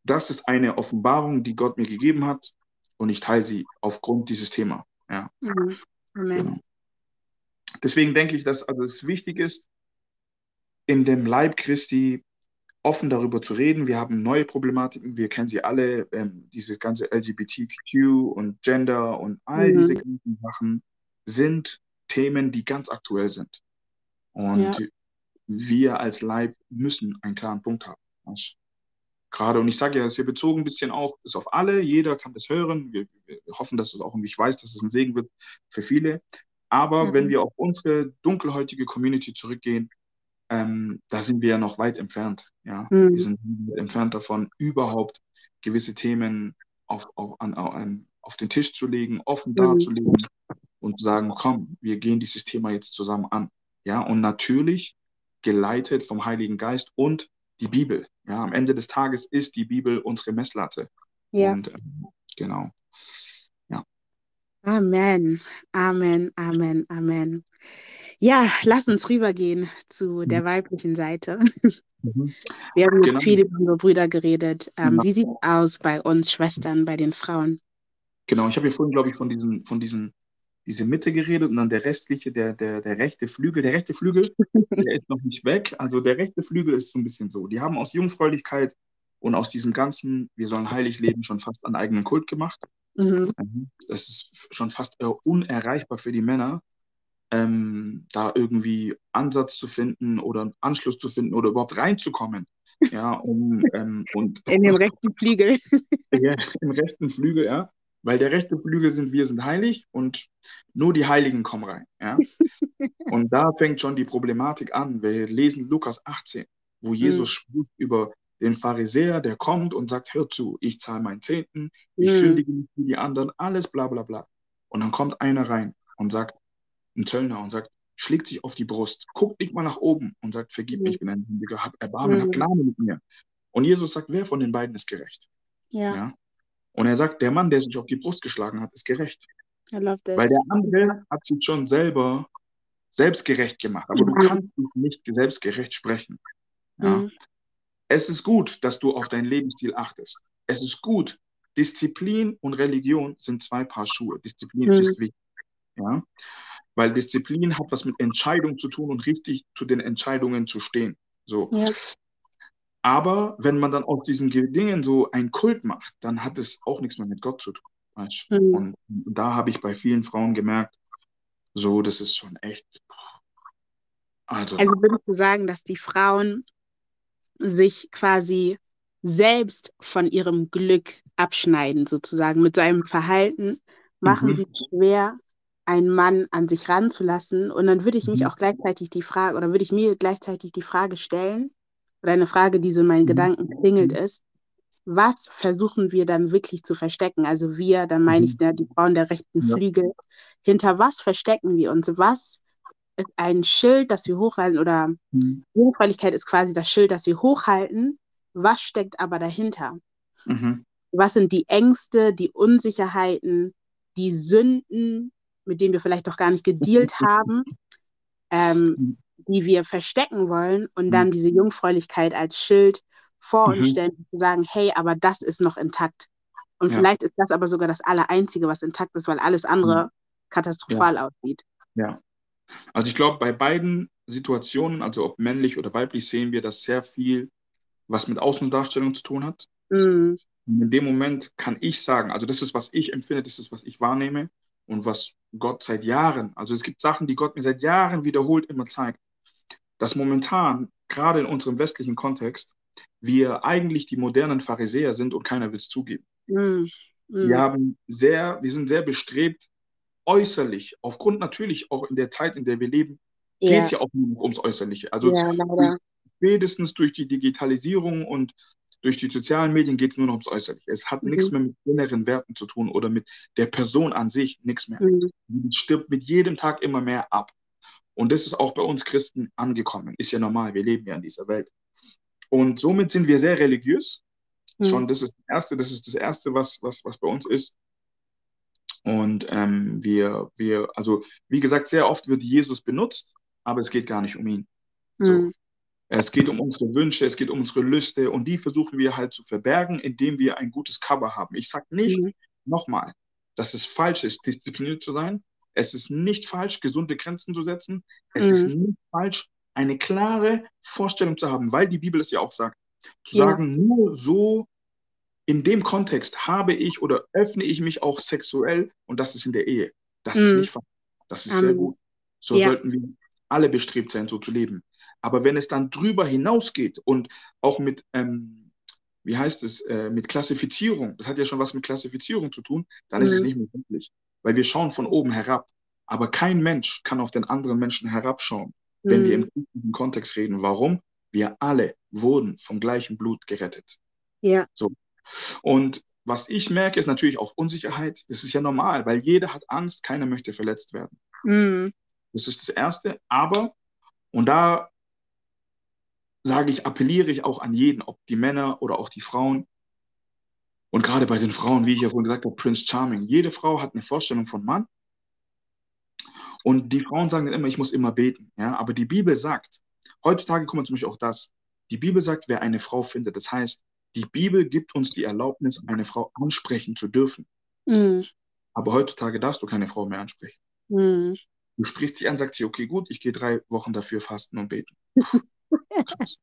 das ist eine Offenbarung, die Gott mir gegeben hat und ich teile sie aufgrund dieses Thema. Ja, Mhm. Genau. Deswegen denke ich, dass also es wichtig ist, in dem Leib Christi offen darüber zu reden. Wir haben neue Problematiken, wir kennen sie alle, ähm, diese ganze LGBTQ und Gender und all Mhm. diese ganzen Sachen sind Themen, die ganz aktuell sind. Und Ja. wir als Leib müssen einen klaren Punkt haben. Das- Gerade, und ich sage ja, das ist hier bezogen ein bisschen auch, ist auf alle, jeder kann das hören. Wir, wir hoffen, dass es auch irgendwie, ich weiß, dass es ein Segen wird für viele. Aber Mhm. wenn wir auf unsere dunkelhäutige Community zurückgehen, ähm, da sind wir ja noch weit entfernt. Ja? Mhm. Wir sind entfernt davon, überhaupt gewisse Themen auf, auf, an, an, auf den Tisch zu legen, offen Mhm. darzulegen und sagen, komm, wir gehen dieses Thema jetzt zusammen an. Ja, und natürlich geleitet vom Heiligen Geist und die Bibel. Ja, am Ende des Tages ist die Bibel unsere Messlatte. Ja. Und ähm, genau. Amen. Amen. Amen. Amen. Ja, lass uns rübergehen zu der weiblichen Seite. (laughs) Mhm. Wir haben Genau. viel über unsere Brüder geredet. Ähm, Genau. Wie sieht es aus bei uns Schwestern, bei den Frauen? Genau, ich habe ja vorhin, glaube ich, von diesen, von diesen, diese Mitte geredet und dann der restliche, der, der, der rechte Flügel. Der rechte Flügel, (laughs) der ist noch nicht weg. Also der rechte Flügel ist so ein bisschen so. Die haben aus Jungfräulichkeit und aus diesem ganzen, wir sollen heilig leben, schon fast einen eigenen Kult gemacht. Mhm. Das ist schon fast äh, unerreichbar für die Männer. ähm, da irgendwie Ansatz zu finden oder einen Anschluss zu finden oder überhaupt reinzukommen. Ja, um, ähm, und, In den (laughs) rechten Flügel. ja, im rechten Flügel, ja. Weil der rechte Flügel sind, wir sind heilig und nur die Heiligen kommen rein. Ja? (laughs) und da fängt schon die Problematik an. Wir lesen Lukas 18, wo Jesus mhm. spricht über den Pharisäer, der kommt und sagt, hör zu, ich zahle meinen Zehnten, ich mhm. sündige nicht wie die anderen, alles bla bla bla. Und dann kommt einer rein und sagt, ein Zöllner und sagt, schlägt sich auf die Brust, guckt nicht mal nach oben und sagt, vergib mich, ich bin ein Sündiger, hab Erbarmen, mhm. hab Gnade mit mir. Und Jesus sagt, wer von den beiden ist gerecht? Ja. ja. Und er sagt, der Mann, der sich auf die Brust geschlagen hat, ist gerecht. Weil der andere hat sich schon selber selbstgerecht gemacht. Aber mhm. du kannst nicht selbstgerecht sprechen. Ja. Mhm. Es ist gut, dass du auf deinen Lebensstil achtest. Es ist gut. Disziplin und Religion sind zwei Paar Schuhe. Disziplin mhm. ist wichtig. Ja? Weil Disziplin hat was mit Entscheidung zu tun und richtig zu den Entscheidungen zu stehen. So. Ja. Aber wenn man dann aus diesen Dingen so einen Kult macht, dann hat es auch nichts mehr mit Gott zu tun. Mhm. Und da habe ich bei vielen Frauen gemerkt, so, das ist schon echt. Also, also würdest du sagen, dass die Frauen sich quasi selbst von ihrem Glück abschneiden, sozusagen. Mit seinem Verhalten machen mhm. sie schwer, einen Mann an sich ranzulassen. Und dann würde ich mich mhm. auch gleichzeitig die Frage, oder würde ich mir gleichzeitig die Frage stellen, oder eine Frage, die so in meinen mhm. Gedanken klingelt, mhm. ist, was versuchen wir dann wirklich zu verstecken? Also wir, dann meine ich ja, mhm. die Frauen der rechten. Flügel. Hinter was verstecken wir uns? Was ist ein Schild, das wir hochhalten oder mhm. Jungfräulichkeit ist quasi das Schild, das wir hochhalten. Was steckt aber dahinter? Mhm. Was sind die Ängste, die Unsicherheiten, die Sünden, mit denen wir vielleicht noch gar nicht gedealt (laughs) haben, ähm, mhm. Die wir verstecken wollen und mhm. dann diese Jungfräulichkeit als Schild vor uns mhm. stellen und sagen, hey, aber das ist noch intakt. Und ja. vielleicht ist das aber sogar das Allereinzige, was intakt ist, weil alles andere mhm. katastrophal ja. aussieht. Ja, also ich glaube, bei beiden Situationen, also ob männlich oder weiblich, sehen wir, dass sehr viel was mit Außendarstellung zu tun hat. Mhm. Und in dem Moment kann ich sagen, also das ist, was ich empfinde, das ist, was ich wahrnehme und was Gott seit Jahren, also es gibt Sachen, die Gott mir seit Jahren wiederholt immer zeigt, dass momentan, gerade in unserem westlichen Kontext, wir eigentlich die modernen Pharisäer sind und keiner will es zugeben. Mhm. Mhm. Wir haben sehr, wir sind sehr bestrebt, äußerlich, aufgrund natürlich auch in der Zeit, in der wir leben, ja. geht es ja auch nur noch ums Äußerliche. Also ja, spätestens durch die Digitalisierung und durch die sozialen Medien geht es nur noch ums Äußerliche. Es hat mhm. nichts mehr mit inneren Werten zu tun oder mit der Person an sich, nichts mehr. Mhm. Es stirbt mit jedem Tag immer mehr ab. Und das ist auch bei uns Christen angekommen. Ist ja normal, wir leben ja in dieser Welt. Und somit sind wir sehr religiös. Mhm. Schon das ist das Erste, das ist das Erste, was, was, was bei uns ist. Und ähm, wir, wir, also wie gesagt, sehr oft wird Jesus benutzt, aber es geht gar nicht um ihn. So. Hm. Es geht um unsere Wünsche, es geht um unsere Lüste und die versuchen wir halt zu verbergen, indem wir ein gutes Cover haben. Ich sage nicht mhm. nochmal, dass es falsch ist, diszipliniert zu sein. Es ist nicht falsch, gesunde Grenzen zu setzen. Es mhm. ist nicht falsch, eine klare Vorstellung zu haben, weil die Bibel es ja auch sagt. Zu ja. sagen, nur so in dem Kontext habe ich oder öffne ich mich auch sexuell und das ist in der Ehe. Das mm. ist mhm. nicht falsch. Das ist um, sehr gut. So ja. sollten wir alle bestrebt sein, so zu leben. Aber wenn es dann drüber hinausgeht und auch mit, ähm, wie heißt es, äh, mit Klassifizierung, das hat ja schon was mit Klassifizierung zu tun, dann mm. ist es mhm. nicht mehr möglich. Weil wir schauen von oben herab. Aber kein Mensch kann auf den anderen Menschen herabschauen, mm. wenn wir im mhm. Kontext reden. Warum? Wir alle wurden vom gleichen Blut gerettet. Ja. So. Und was ich merke, ist natürlich auch Unsicherheit. Das ist ja normal, weil jeder hat Angst, keiner möchte verletzt werden. Mhm. Das ist das Erste. Aber, und da sage ich, appelliere ich auch an jeden, ob die Männer oder auch die Frauen. Und gerade bei den Frauen, wie ich ja vorhin gesagt habe, Prince Charming. Jede Frau hat eine Vorstellung von Mann. Und die Frauen sagen dann immer, ich muss immer beten. Ja? Aber die Bibel sagt, heutzutage kommt zum Beispiel auch das, die Bibel sagt, wer eine Frau findet, das heißt, die Bibel gibt uns die Erlaubnis, eine Frau ansprechen zu dürfen. Mhm. Aber heutzutage darfst du keine Frau mehr ansprechen. Mhm. Du sprichst sie an, sagst sie, okay, gut, ich gehe drei Wochen dafür fasten und beten. (laughs)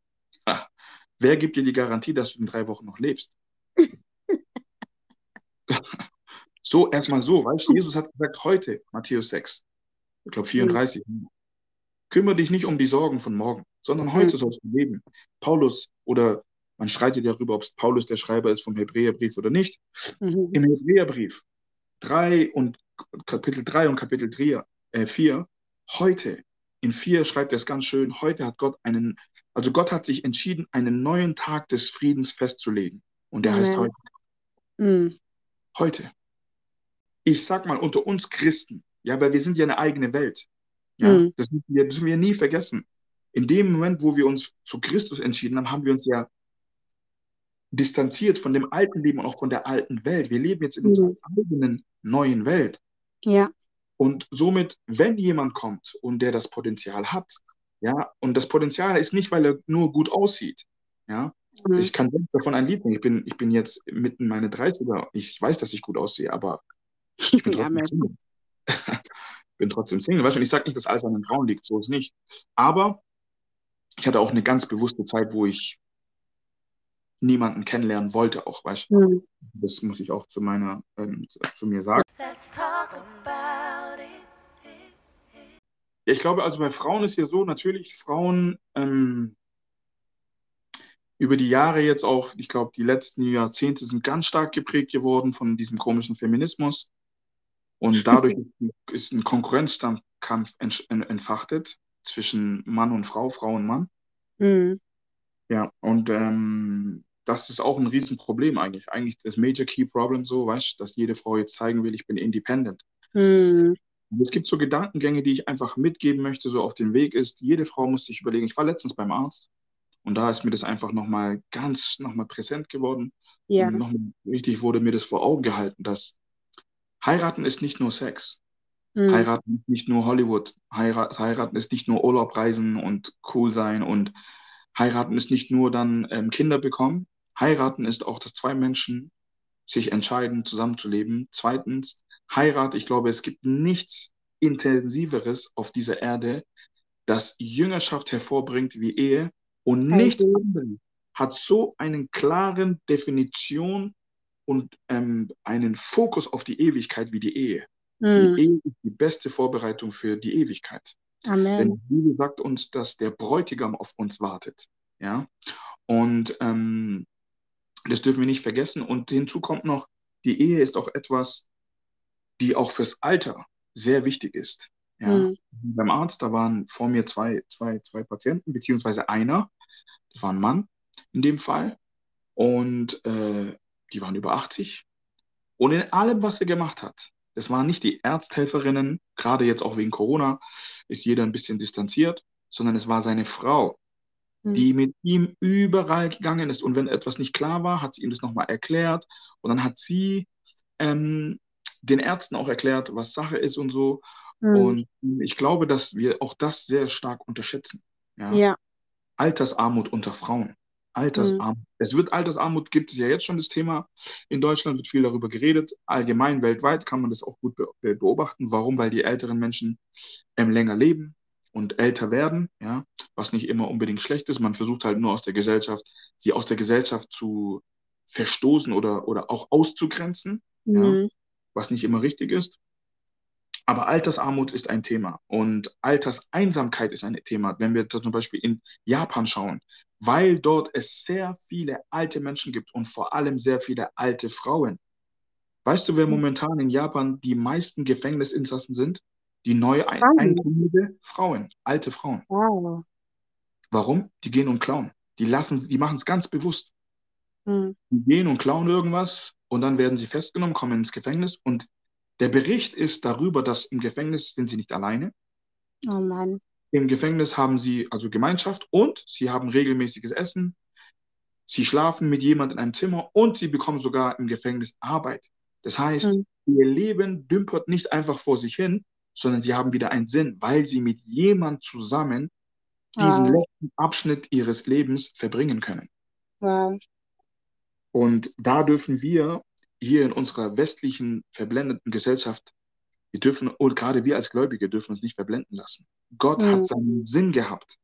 Wer gibt dir die Garantie, dass du in drei Wochen noch lebst? So, erstmal so, weißt du, Jesus hat gesagt, heute, Matthäus 6, ich glaube 34. Mhm. Kümmere dich nicht um die Sorgen von morgen, sondern heute mhm. sollst du leben. Paulus oder man streitet ja darüber, ob es Paulus der Schreiber ist vom Hebräerbrief oder nicht. Mhm. Im Hebräerbrief 3 und Kapitel 3 und Kapitel 3, äh, 4, heute, in 4 schreibt er es ganz schön, heute hat Gott einen, also Gott hat sich entschieden, einen neuen Tag des Friedens festzulegen. Und der mhm. heißt heute. Mhm. Heute. Ich sag mal, unter uns Christen, ja, weil wir sind ja eine eigene Welt. Ja, mhm. das, dürfen wir, dürfen wir nie vergessen. In dem Moment, wo wir uns zu Christus entschieden haben, haben wir uns ja distanziert von dem alten Leben und auch von der alten Welt. Wir leben jetzt in unserer mhm. eigenen neuen Welt. Ja. Und somit, wenn jemand kommt und der das Potenzial hat, ja, und das Potenzial ist nicht, weil er nur gut aussieht, ja, mhm. ich kann davon ein Lied nehmen. Ich bin, ich bin jetzt mitten in meine 30er. Ich weiß, dass ich gut aussehe, aber ich bin (laughs) trotzdem ja, Single. (laughs) bin trotzdem Single. Weißt du, ich sage nicht, dass alles an den Frauen liegt, so ist nicht. Aber ich hatte auch eine ganz bewusste Zeit, wo ich niemanden kennenlernen wollte, auch, weißt du. Mhm. Das muss ich auch zu meiner, ähm, zu, zu mir sagen. Ja, ich glaube, also bei Frauen ist ja so, natürlich, Frauen ähm, über die Jahre jetzt auch, ich glaube, die letzten Jahrzehnte sind ganz stark geprägt geworden von diesem komischen Feminismus. Und dadurch (laughs) ist ein Konkurrenzkampf entfachtet zwischen Mann und Frau, Frau und Mann. Mhm. Ja, und ähm, das ist auch ein Riesenproblem eigentlich. Eigentlich das Major Key Problem so, weißt du, dass jede Frau jetzt zeigen will, ich bin independent. Mhm. Es gibt so Gedankengänge, die ich einfach mitgeben möchte, so auf dem Weg ist, jede Frau muss sich überlegen, ich war letztens beim Arzt und da ist mir das einfach nochmal ganz nochmal präsent geworden. Ja. Und nochmal richtig wurde mir das vor Augen gehalten, dass Heiraten ist nicht nur Sex. Mhm. Heiraten ist nicht nur Hollywood. Heirat, heiraten ist nicht nur Urlaubreisen und cool sein und heiraten ist nicht nur dann ähm, Kinder bekommen. Heiraten ist auch, dass zwei Menschen sich entscheiden, zusammenzuleben. Zweitens, Heirat, ich glaube, es gibt nichts Intensiveres auf dieser Erde, das Jüngerschaft hervorbringt wie Ehe und nichts anderes hat so einen klaren Definition und ähm, einen Fokus auf die Ewigkeit wie die Ehe. Mhm. Die Ehe ist die beste Vorbereitung für die Ewigkeit. Amen. Denn die Bibel sagt uns, dass der Bräutigam auf uns wartet. Ja? Und ähm, das dürfen wir nicht vergessen. Und hinzu kommt noch, die Ehe ist auch etwas, die auch fürs Alter sehr wichtig ist. Ja? Mhm. Beim Arzt, da waren vor mir zwei, zwei, zwei Patienten, beziehungsweise einer, das war ein Mann in dem Fall. Und äh, die waren über 80. Und in allem, was er gemacht hat, das waren nicht die Ärzthelferinnen, gerade jetzt auch wegen Corona, ist jeder ein bisschen distanziert, sondern es war seine Frau, hm. die mit ihm überall gegangen ist. Und wenn etwas nicht klar war, hat sie ihm das nochmal erklärt. Und dann hat sie ähm, den Ärzten auch erklärt, was Sache ist und so. Mhm. Und ich glaube, dass wir auch das sehr stark unterschätzen. Ja? ja. Altersarmut unter Frauen. Altersarmut. Mhm. Es wird Altersarmut, gibt es ja jetzt schon das Thema. In Deutschland wird viel darüber geredet. Allgemein weltweit kann man das auch gut beobachten. Warum? Weil die älteren Menschen ähm, länger leben und älter werden, ja, was nicht immer unbedingt schlecht ist. Man versucht halt nur aus der Gesellschaft, sie aus der Gesellschaft zu verstoßen oder, oder auch auszugrenzen, mhm. ja, was nicht immer richtig ist. Aber Altersarmut ist ein Thema und Alterseinsamkeit ist ein Thema. Wenn wir zum Beispiel in Japan schauen, weil dort es sehr viele alte Menschen gibt und vor allem sehr viele alte Frauen. Weißt du, wer hm. momentan in Japan die meisten Gefängnisinsassen sind? Die neu einkommende Frauen, alte Frauen. Wow. Warum? Die gehen und klauen. Die lassen, die machen es ganz bewusst. Mhm. Die gehen und klauen irgendwas und dann werden sie festgenommen, kommen ins Gefängnis und der Bericht ist darüber, dass im Gefängnis sind sie nicht alleine. Oh Mann. Im Gefängnis haben sie also Gemeinschaft und sie haben regelmäßiges Essen. Sie schlafen mit jemandem in einem Zimmer und sie bekommen sogar im Gefängnis Arbeit. Das heißt, mhm. ihr Leben dümpert nicht einfach vor sich hin, sondern sie haben wieder einen Sinn, weil sie mit jemand zusammen diesen wow. letzten Abschnitt ihres Lebens verbringen können. Wow. Und da dürfen wir hier in unserer westlichen verblendeten Gesellschaft wir dürfen, und gerade wir als Gläubige dürfen uns nicht verblenden lassen. Gott mhm. hat seinen Sinn gehabt.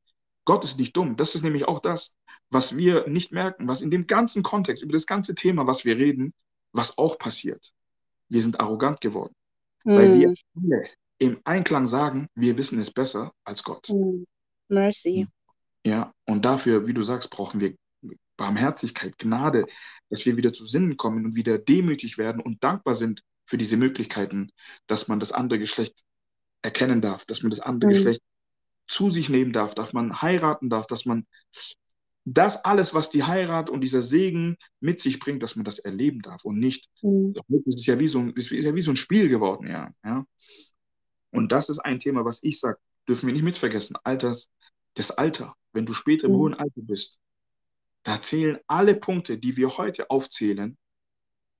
Gott ist nicht dumm. Das ist nämlich auch das, was wir nicht merken, was in dem ganzen Kontext, über das ganze Thema, was wir reden, was auch passiert. Wir sind arrogant geworden. Mhm. Weil wir alle im Einklang sagen, wir wissen es besser als Gott. Mm. Mercy. Ja, und dafür, wie du sagst, brauchen wir Barmherzigkeit, Gnade, dass wir wieder zu Sinnen kommen und wieder demütig werden und dankbar sind für diese Möglichkeiten, dass man das andere Geschlecht erkennen darf, dass man das andere Mhm. Geschlecht zu sich nehmen darf, dass man heiraten darf, dass man das alles, was die Heirat und dieser Segen mit sich bringt, dass man das erleben darf und nicht, Mm. es ist ja wie so ein, ist ja wie so ein Spiel geworden, ja, ja. Und das ist ein Thema, was ich sage, dürfen wir nicht mitvergessen, Alters, das Alter, wenn du später im Mhm. hohen Alter bist, da zählen alle Punkte, die wir heute aufzählen.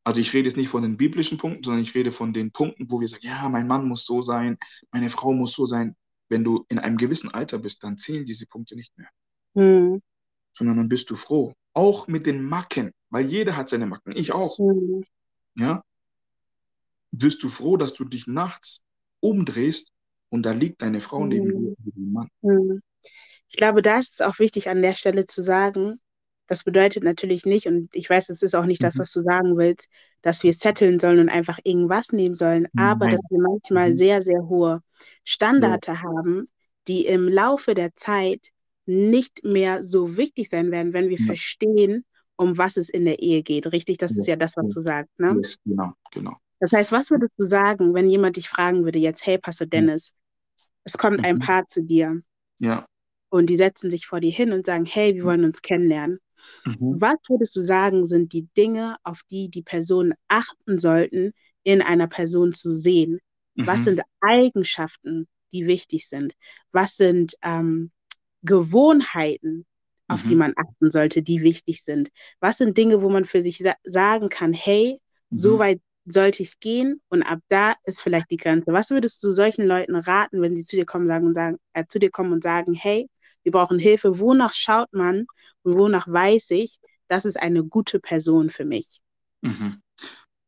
Also ich rede jetzt nicht von den biblischen Punkten, sondern ich rede von den Punkten, wo wir sagen, ja, mein Mann muss so sein, meine Frau muss so sein. Wenn du in einem gewissen Alter bist, dann zählen diese Punkte nicht mehr, Mm. sondern dann bist du froh. Auch mit den Macken, weil jeder hat seine Macken, ich auch, Mm. ja. Bist du froh, dass du dich nachts umdrehst und da liegt deine Frau neben Mhm. dir, neben dem Mann. Mm. Ich glaube, da ist es auch wichtig, an der Stelle zu sagen, das bedeutet natürlich nicht, und ich weiß, es ist auch nicht das, Mhm. was du sagen willst, dass wir setteln sollen und einfach irgendwas nehmen sollen, aber Nein. dass wir manchmal Mhm. sehr, sehr hohe Standarte haben, die im Laufe der Zeit nicht mehr so wichtig sein werden, wenn wir Ja. verstehen, um was es in der Ehe geht. Richtig? Das ist Ja. ja das, was Ja. du sagst, ne? Yes, genau, genau. Das heißt, was würdest du sagen, wenn jemand dich fragen würde, jetzt, hey, Pastor Dennis, es kommt ein Mhm. Paar zu dir Ja. und die setzen sich vor dir hin und sagen, hey, wir wollen uns kennenlernen. Mhm. Was würdest du sagen, sind die Dinge, auf die die Personen achten sollten, in einer Person zu sehen? Was Mhm. sind Eigenschaften, die wichtig sind? Was sind ähm, Gewohnheiten, auf die Mhm. man achten sollte, die wichtig sind? Was sind Dinge, wo man für sich sa sagen kann, hey, so Mhm. weit sollte ich gehen und ab da ist vielleicht die Grenze. Was würdest du solchen Leuten raten, wenn sie zu dir kommen, sagen und sagen, äh, zu dir kommen und sagen, hey, wir brauchen Hilfe. Wonach schaut man und wonach weiß ich, das ist eine gute Person für mich? Mhm.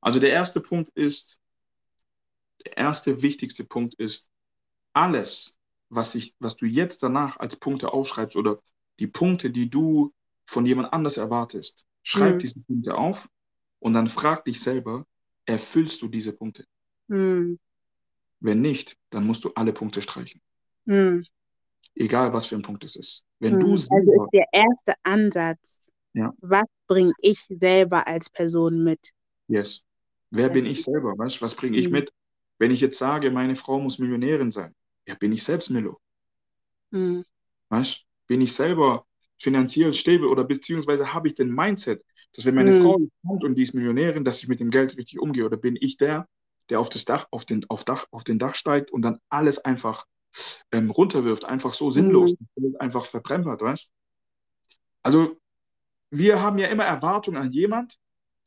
Also der erste Punkt ist, der erste wichtigste Punkt ist, alles, was, ich, was du jetzt danach als Punkte aufschreibst oder die Punkte, die du von jemand anders erwartest, schreib Mhm. diese Punkte auf und dann frag dich selber, erfüllst du diese Punkte? Hm, Wenn nicht, dann musst du alle Punkte streichen. hm, Egal, was für ein Punkt es ist. Wenn hm. du Also selber, ist der erste Ansatz, Ja. was bringe ich selber als Person mit? yes, wer Das bin ich selber? Weißt, was bringe ich Mhm. mit? Wenn ich jetzt sage, meine Frau muss Millionärin sein, ja, bin ich selbst Milo. Hm, Weißt, bin ich selber finanziell stabil oder beziehungsweise habe ich den Mindset, dass wenn meine Mhm. Frau kommt und die ist Millionärin, dass ich mit dem Geld richtig umgehe oder bin ich der, der auf das Dach, auf den, auf Dach, auf den Dach steigt und dann alles einfach ähm, runterwirft, einfach so sinnlos, einfach verbrempert, weißt? Also wir haben ja immer Erwartungen an jemand,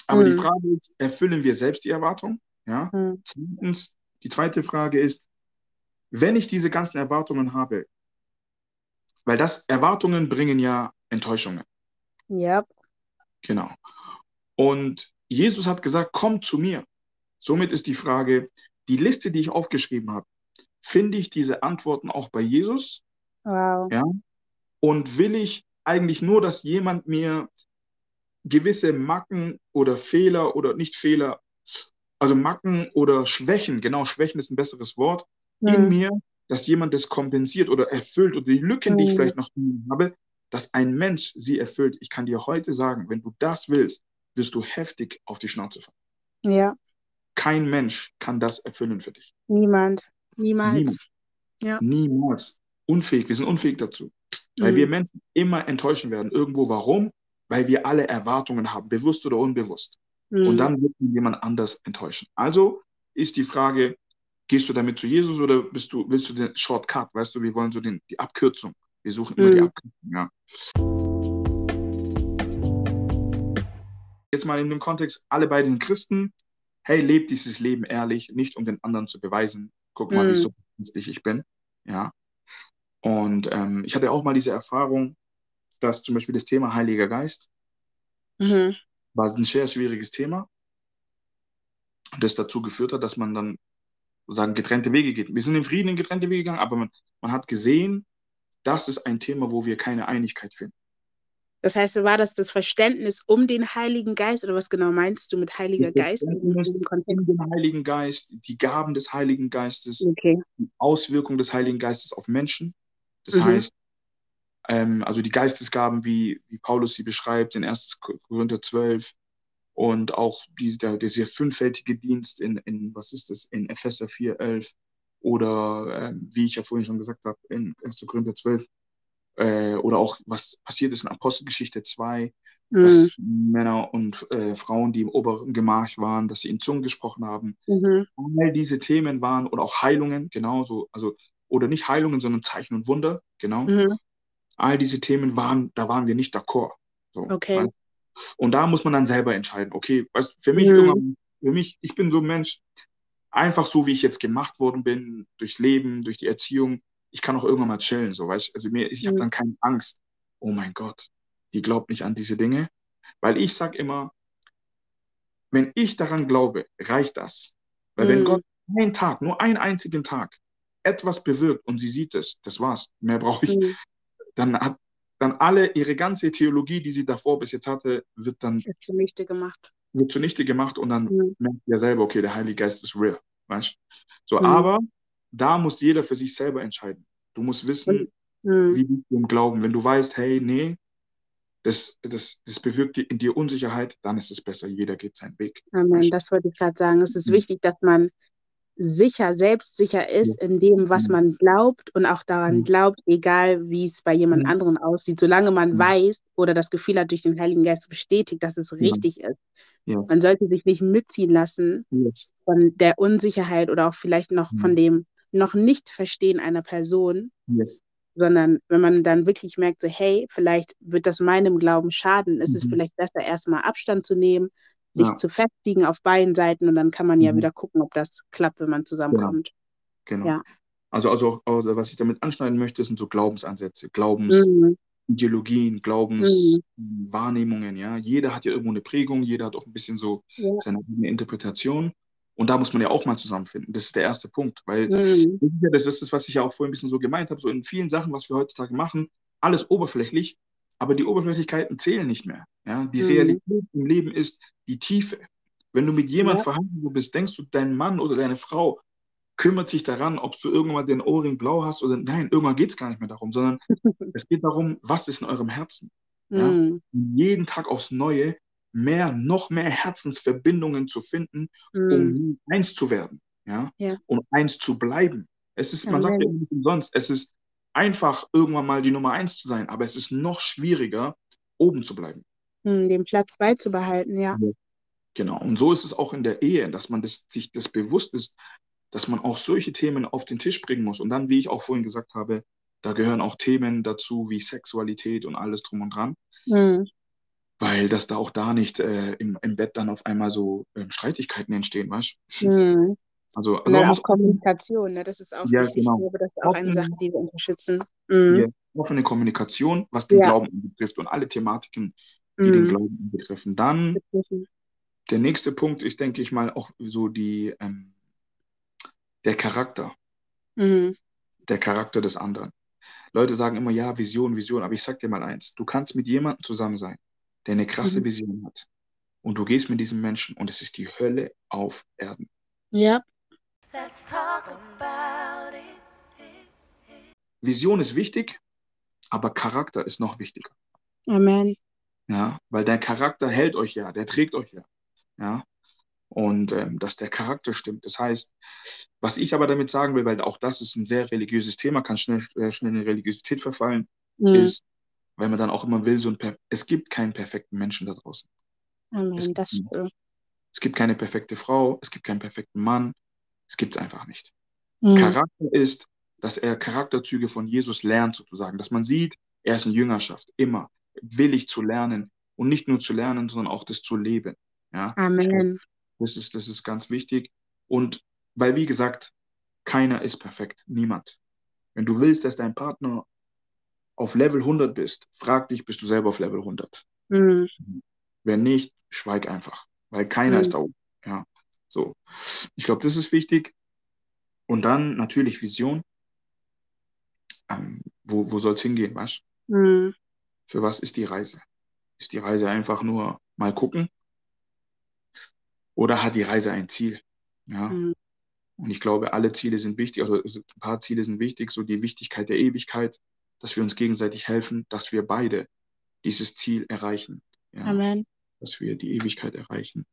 aber die Mhm. Frage ist, erfüllen wir selbst die Erwartung? Ja. hm, Zweitens, die zweite Frage ist, wenn ich diese ganzen Erwartungen habe, weil das Erwartungen bringen ja Enttäuschungen. ja, Genau. Und Jesus hat gesagt, komm zu mir. Somit ist die Frage, die Liste, die ich aufgeschrieben habe, finde ich diese Antworten auch bei Jesus? wow. Ja. Und will ich eigentlich nur, dass jemand mir gewisse Macken oder Fehler oder nicht Fehler, also Macken oder Schwächen, genau, Schwächen ist ein besseres Wort, in Hm, mir, dass jemand das kompensiert oder erfüllt oder die Lücken, die ich Mhm. vielleicht noch habe, dass ein Mensch sie erfüllt. Ich kann dir heute sagen, wenn du das willst, wirst du heftig auf die Schnauze fallen. ja, Kein Mensch kann das erfüllen für dich. niemand. Niemals. Niemand. Ja. Niemals. Unfähig. Wir sind unfähig dazu. Weil Mhm. wir Menschen immer enttäuschen werden. Irgendwo. Warum? Weil wir alle Erwartungen haben, bewusst oder unbewusst. Hm, Und dann wird jemand anders enttäuschen. Also ist die Frage, gehst du damit zu Jesus oder bist du, willst du den Shortcut? Weißt du, wir wollen so den, die Abkürzung. Wir suchen immer die Mhm. Abkürzung, ja. Jetzt mal in dem Kontext, alle beiden sind Christen. Hey, lebt dieses Leben ehrlich, nicht um den anderen zu beweisen. Guck mal, wie Mhm. so günstig ich bin. Ja. Und ähm, ich hatte auch mal diese Erfahrung, dass zum Beispiel das Thema Heiliger Geist mhm. war ein sehr schwieriges Thema, das dazu geführt hat, dass man dann sagen getrennte Wege geht. Wir sind in Frieden in getrennte Wege gegangen, aber man, man hat gesehen, das ist ein Thema, wo wir keine Einigkeit finden. Das heißt, war das das Verständnis um den Heiligen Geist oder was genau meinst du mit Heiliger Geist? Um den Heiligen Geist, die Gaben des Heiligen Geistes, okay. die Auswirkung des Heiligen Geistes auf Menschen. Das mhm. heißt, ähm, also die Geistesgaben, wie, wie Paulus sie beschreibt in 1. Korinther 12 und auch die, der, dieser fünffältige Dienst in, in, was ist das, in Epheser 4, 11 oder ähm, wie ich ja vorhin schon gesagt habe, in 1. Korinther 12 äh, oder auch was passiert ist in Apostelgeschichte 2, mhm. dass Männer und äh, Frauen, die im oberen Gemach waren, dass sie in Zungen gesprochen haben. Mhm. All diese Themen waren oder auch Heilungen, genauso, also oder nicht Heilungen, sondern Zeichen und Wunder, genau. Mhm. All diese Themen waren, da waren wir nicht d'accord. So, okay. Und da muss man dann selber entscheiden, okay, was für mich mhm. für mich, ich bin so ein Mensch, einfach so wie ich jetzt gemacht worden bin, durchs Leben, durch die Erziehung, ich kann auch irgendwann mal chillen, so, weißt Also mir, ich mhm. habe dann keine Angst. Oh mein Gott, die glaubt nicht an diese Dinge. Weil ich sage immer, wenn ich daran glaube, reicht das. Weil mhm. wenn Gott einen Tag, nur einen einzigen Tag, etwas bewirkt und sie sieht es, das war's, mehr brauche ich, mhm. dann hat dann alle ihre ganze Theologie, die sie davor bis jetzt hatte, wird dann wird zunichte gemacht. Wird zunichte gemacht und dann mhm. merkt ihr selber, okay, der Heilige Geist ist real. Weißt? So, mhm. aber da muss jeder für sich selber entscheiden. Du musst wissen, mhm. wie du im Glauben. Wenn du weißt, hey, nee, das, das, das bewirkt in dir Unsicherheit, dann ist es besser. Jeder geht seinen Weg. Amen, das wollte ich gerade sagen. Es ist mhm. wichtig, dass man sicher, selbstsicher ist in dem, was mhm. man glaubt und auch daran mhm. glaubt, egal wie es bei jemand mhm. anderen aussieht, solange man weiß oder das Gefühl hat, durch den Heiligen Geist bestätigt, dass es richtig ist. Yes. Man sollte sich nicht mitziehen lassen yes. von der Unsicherheit oder auch vielleicht noch von dem noch nicht Verstehen einer Person, yes. sondern wenn man dann wirklich merkt, so hey, vielleicht wird das meinem Glauben schaden, ist es vielleicht besser, erstmal Abstand zu nehmen, sich ja. zu festigen auf beiden Seiten und dann kann man ja mhm. wieder gucken, ob das klappt, wenn man zusammenkommt. Genau. genau. Ja. Also, also, also, was ich damit anschneiden möchte, sind so Glaubensansätze, Glaubensideologien, mhm. Glaubenswahrnehmungen, mhm. ja. Jeder hat ja irgendwo eine Prägung, jeder hat auch ein bisschen so ja. seine eigene Interpretation. Und da muss man ja auch mal zusammenfinden. Das ist der erste Punkt, weil mhm. das ist das, was ich ja auch vorhin ein bisschen so gemeint habe, so in vielen Sachen, was wir heutzutage machen, alles oberflächlich, aber die Oberflächlichkeiten zählen nicht mehr. Ja? Die mhm. Realität im Leben ist die Tiefe. Wenn du mit jemandem ja. verhandeln bist, denkst du, dein Mann oder deine Frau kümmert sich daran, ob du irgendwann den Ohrring blau hast oder nein, irgendwann geht es gar nicht mehr darum, sondern (laughs) es geht darum, was ist in eurem Herzen. Ja? Mhm. Jeden Tag aufs Neue mehr, noch mehr Herzensverbindungen zu finden, mhm. um eins zu werden, ja? ja, um eins zu bleiben. Es ist, man sagt ja nicht umsonst, es ist einfach irgendwann mal die Nummer eins zu sein, aber es ist noch schwieriger, oben zu bleiben. Hm, den Platz beizubehalten, ja. Genau. Und so ist es auch in der Ehe, dass man das, sich das bewusst ist, dass man auch solche Themen auf den Tisch bringen muss. Und dann, wie ich auch vorhin gesagt habe, da gehören auch Themen dazu wie Sexualität und alles drum und dran. Mhm. Weil dass da auch da nicht äh, im, im Bett dann auf einmal so ähm, Streitigkeiten entstehen, weißt du? Mhm. Also, also auch Kommunikation, ne? das ist auch ja, wichtig. Genau. Ich glaube, das ist auch eine Sache, die wir unterstützen. Mhm. Ja, offene Kommunikation, was den ja. Glauben betrifft und alle Thematiken, die mhm. den Glauben betreffen. Dann der nächste Punkt ist, denke ich mal, auch so die, ähm, der Charakter. Mhm. Der Charakter des anderen. Leute sagen immer, ja, Vision, Vision, aber ich sag dir mal eins, du kannst mit jemandem zusammen sein, der eine krasse mhm. Vision hat. Und du gehst mit diesem Menschen und es ist die Hölle auf Erden. Ja. Vision ist wichtig, aber Charakter ist noch wichtiger. Amen. Ja, weil dein Charakter hält euch ja, der trägt euch ja. Ja. Und ähm, dass der Charakter stimmt. Das heißt, was ich aber damit sagen will, weil auch das ist ein sehr religiöses Thema, kann schnell, äh, schnell in Religiosität verfallen, mhm. ist, weil man dann auch immer will, so ein es gibt keinen perfekten Menschen da draußen. Amen, es, das stimmt. es gibt keine perfekte Frau, es gibt keinen perfekten Mann, es gibt es einfach nicht. Mhm. Charakter ist, dass er Charakterzüge von Jesus lernt, sozusagen, dass man sieht, er ist in Jüngerschaft, immer willig zu lernen und nicht nur zu lernen, sondern auch das zu leben. Ja? Amen. Das ist, das ist ganz wichtig. Und weil, wie gesagt, keiner ist perfekt, niemand. Wenn du willst, dass dein Partner auf Level 100 bist, frag dich, bist du selber auf Level 100? Mhm. Wenn nicht, schweig einfach, weil keiner mhm. ist da oben. Ja, so. Ich glaube, das ist wichtig. Und dann natürlich Vision. Ähm, wo wo soll es hingehen, weißt mhm. Für was ist die Reise? Ist die Reise einfach nur mal gucken? Oder hat die Reise ein Ziel? Ja. Mhm. Und ich glaube, alle Ziele sind wichtig, also ein paar Ziele sind wichtig, so die Wichtigkeit der Ewigkeit, dass wir uns gegenseitig helfen, dass wir beide dieses Ziel erreichen. Ja. Amen. Dass wir die Ewigkeit erreichen.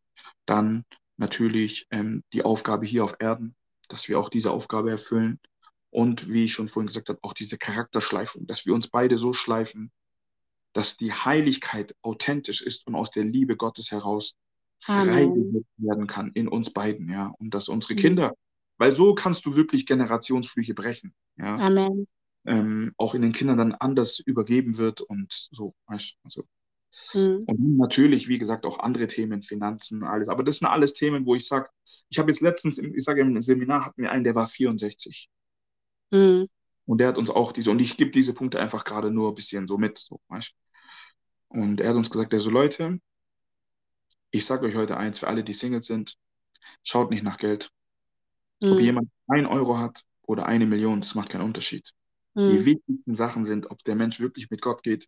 Dann natürlich ähm, die Aufgabe hier auf Erden, dass wir auch diese Aufgabe erfüllen. Und wie ich schon vorhin gesagt habe, auch diese Charakterschleifung, dass wir uns beide so schleifen, dass die Heiligkeit authentisch ist und aus der Liebe Gottes heraus frei werden kann in uns beiden, ja. Und dass unsere mhm. Kinder, weil so kannst du wirklich Generationsflüche brechen, ja. Amen. Ähm, auch in den Kindern dann anders übergeben wird und so, weißt also. Mhm. Und natürlich, wie gesagt, auch andere Themen, Finanzen, alles. Aber das sind alles Themen, wo ich sage, ich habe jetzt letztens, ich sage im Seminar hatten wir einen, der war 64. Mhm. Und der hat uns auch diese, und ich gebe diese Punkte einfach gerade nur ein bisschen so mit, so, weißt Und er hat uns gesagt, also Leute, ich sage euch heute eins, für alle, die Singles sind, schaut nicht nach Geld. Mhm. Ob jemand ein Euro hat oder eine Million, das macht keinen Unterschied. Mhm. Die wichtigsten Sachen sind, ob der Mensch wirklich mit Gott geht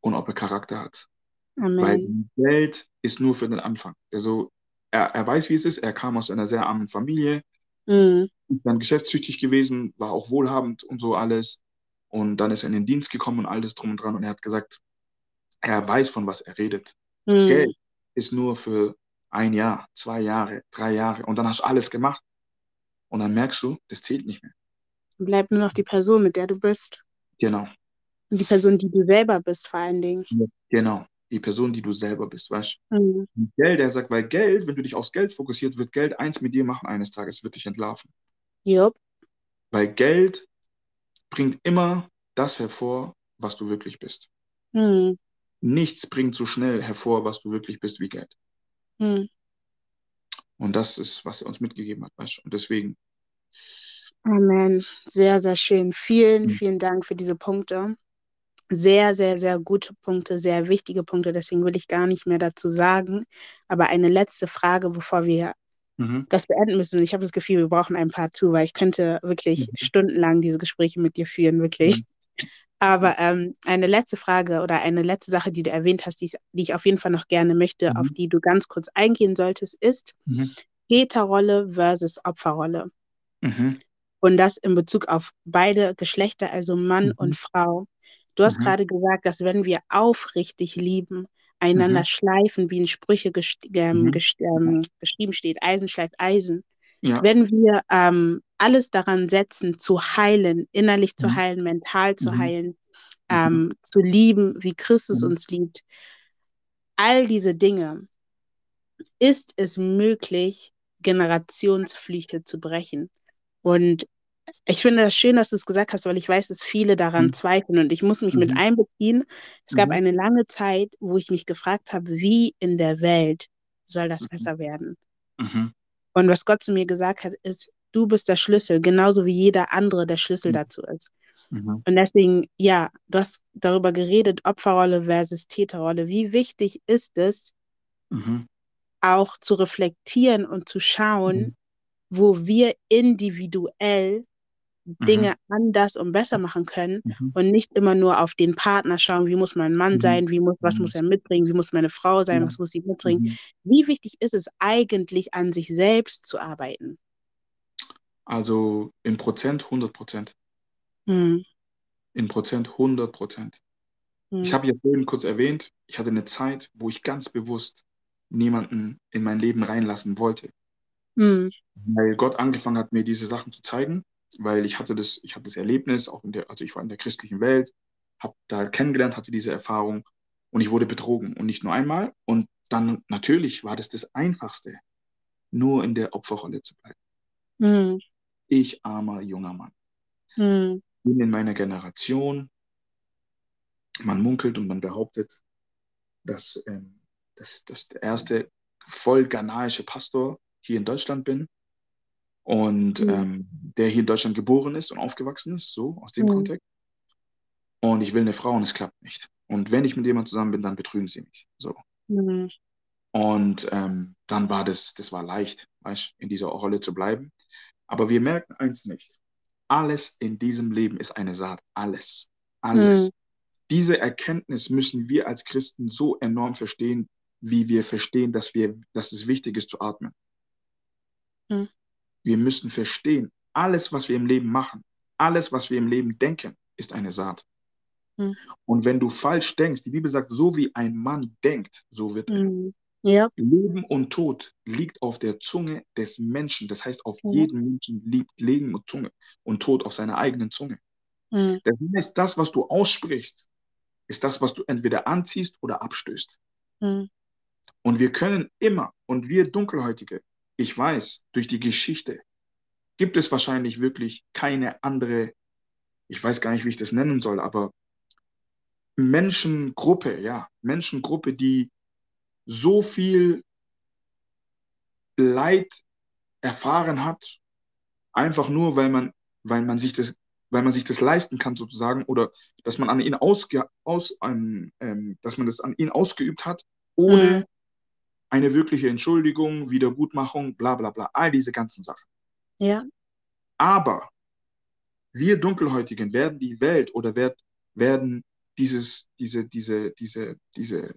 und ob er Charakter hat. Amen. Weil Geld ist nur für den Anfang. Also er, er weiß, wie es ist. Er kam aus einer sehr armen Familie, mhm. ist dann geschäftstüchtig gewesen, war auch wohlhabend und so alles. Und dann ist er in den Dienst gekommen und alles drum und dran. Und er hat gesagt, er weiß, von was er redet. Mhm. Geld ist nur für ein Jahr, zwei Jahre, drei Jahre. Und dann hast du alles gemacht. Und dann merkst du, das zählt nicht mehr. Bleibt nur noch die Person, mit der du bist. Genau. Und die Person, die du selber bist, vor allen Dingen. Genau. Die Person, die du selber bist, weißt du? Mhm. Geld, der sagt, weil Geld, wenn du dich aufs Geld fokussiert, wird Geld eins mit dir machen eines Tages, wird dich entlarven. Jupp. Weil Geld bringt immer das hervor, was du wirklich bist. Mhm. Nichts bringt so schnell hervor, was du wirklich bist, wie Geld. Mhm. Und das ist, was er uns mitgegeben hat, weißt du? Und deswegen. Amen. Sehr, sehr schön. Vielen, mhm. vielen Dank für diese Punkte sehr, sehr, sehr gute Punkte, sehr wichtige Punkte. Deswegen will ich gar nicht mehr dazu sagen. Aber eine letzte Frage, bevor wir mhm. das beenden müssen. Ich habe das Gefühl, wir brauchen ein paar zu, weil ich könnte wirklich mhm. stundenlang diese Gespräche mit dir führen, wirklich. Mhm. Aber ähm, eine letzte Frage oder eine letzte Sache, die du erwähnt hast, die ich, die ich auf jeden Fall noch gerne möchte, auf mhm. die du ganz kurz eingehen solltest, ist mhm. Täterrolle versus Opferrolle. Mhm. Und das in Bezug auf beide Geschlechter, also Mann und Frau. Du hast mhm. gerade gesagt, dass wenn wir aufrichtig lieben, einander mhm. schleifen, wie in Sprüche gest ähm, mhm. gest ähm, geschrieben steht, Eisen schleift Eisen. Ja. Wenn wir ähm, alles daran setzen, zu heilen, innerlich zu mhm. heilen, mental zu mhm. heilen, mhm. ähm, zu lieben, wie Christus uns liebt, all diese Dinge, ist es möglich, Generationsflüche zu brechen. Und ich finde das schön, dass du es gesagt hast, weil ich weiß, dass viele daran mhm. zweifeln und ich muss mich mhm. mit einbeziehen. Es mhm. gab eine lange Zeit, wo ich mich gefragt habe, wie in der Welt soll das mhm. besser werden? Mhm. Und was Gott zu mir gesagt hat, ist, du bist der Schlüssel, genauso wie jeder andere der Schlüssel mhm. dazu ist. Und deswegen, ja, du hast darüber geredet, Opferrolle versus Täterrolle. Wie wichtig ist es, auch zu reflektieren und zu schauen, wo wir individuell Dinge mhm. anders und besser machen können mhm. und nicht immer nur auf den Partner schauen, wie muss mein Mann mhm. sein, wie muss, was muss er mitbringen, wie muss meine Frau sein, ja. was muss sie mitbringen. Mhm. Wie wichtig ist es eigentlich, an sich selbst zu arbeiten? Also in Prozent 100 Prozent. Mhm. In Prozent 100 Prozent. Ich mhm. habe ja vorhin kurz erwähnt, ich hatte eine Zeit, wo ich ganz bewusst niemanden in mein Leben reinlassen wollte. Weil Gott angefangen hat, mir diese Sachen zu zeigen weil ich hatte das, ich hatte das Erlebnis, auch in der, also ich war in der christlichen Welt, habe da kennengelernt, hatte diese Erfahrung und ich wurde betrogen und nicht nur einmal. Und dann natürlich war das das Einfachste, nur in der Opferrolle zu bleiben. Mhm. Ich armer junger Mann. Mhm. Bin in meiner Generation. Man munkelt und man behauptet, dass, ähm, dass, dass der erste voll ghanaische Pastor hier in Deutschland bin und mhm. ähm, der hier in Deutschland geboren ist und aufgewachsen ist, so aus dem mhm. Kontext. Und ich will eine Frau und es klappt nicht. Und wenn ich mit jemandem zusammen bin, dann betrügen sie mich. So. Mhm. Und ähm, dann war das, das war leicht, weißt, in dieser Rolle zu bleiben. Aber wir merken eins nicht. Alles in diesem Leben ist eine Saat. Alles. Alles. Mhm. diese Erkenntnis müssen wir als Christen so enorm verstehen, wie wir verstehen, dass, wir, dass es wichtig ist zu atmen. Hm. Wir müssen verstehen, alles, was wir im Leben machen, alles, was wir im Leben denken, ist eine Saat. Hm. Und wenn du falsch denkst, die Bibel sagt, so wie ein Mann denkt, so wird er. Hm. Ja. Leben und Tod liegt auf der Zunge des Menschen. Das heißt, auf ja. jedem Menschen liegt Leben und Zunge und Tod auf seiner eigenen Zunge. Mhm. Das heißt, das, was du aussprichst, ist das, was du entweder anziehst oder abstößt. Mhm. Und wir können immer, und wir Dunkelhäutige, ich weiß, durch die Geschichte gibt es wahrscheinlich wirklich keine andere, ich weiß gar nicht, wie ich das nennen soll, aber Menschengruppe, ja, Menschengruppe, die so viel Leid erfahren hat, einfach nur, weil man, weil man sich das, weil man sich das leisten kann sozusagen, oder dass man an ihn ausge, aus, ähm, dass man das an ihn ausgeübt hat, ohne mhm. Eine wirkliche Entschuldigung, Wiedergutmachung, bla bla bla, all diese ganzen Sachen. Ja. Aber wir Dunkelhäutigen werden die Welt oder werd, werden dieses, diese, diese, diese, diese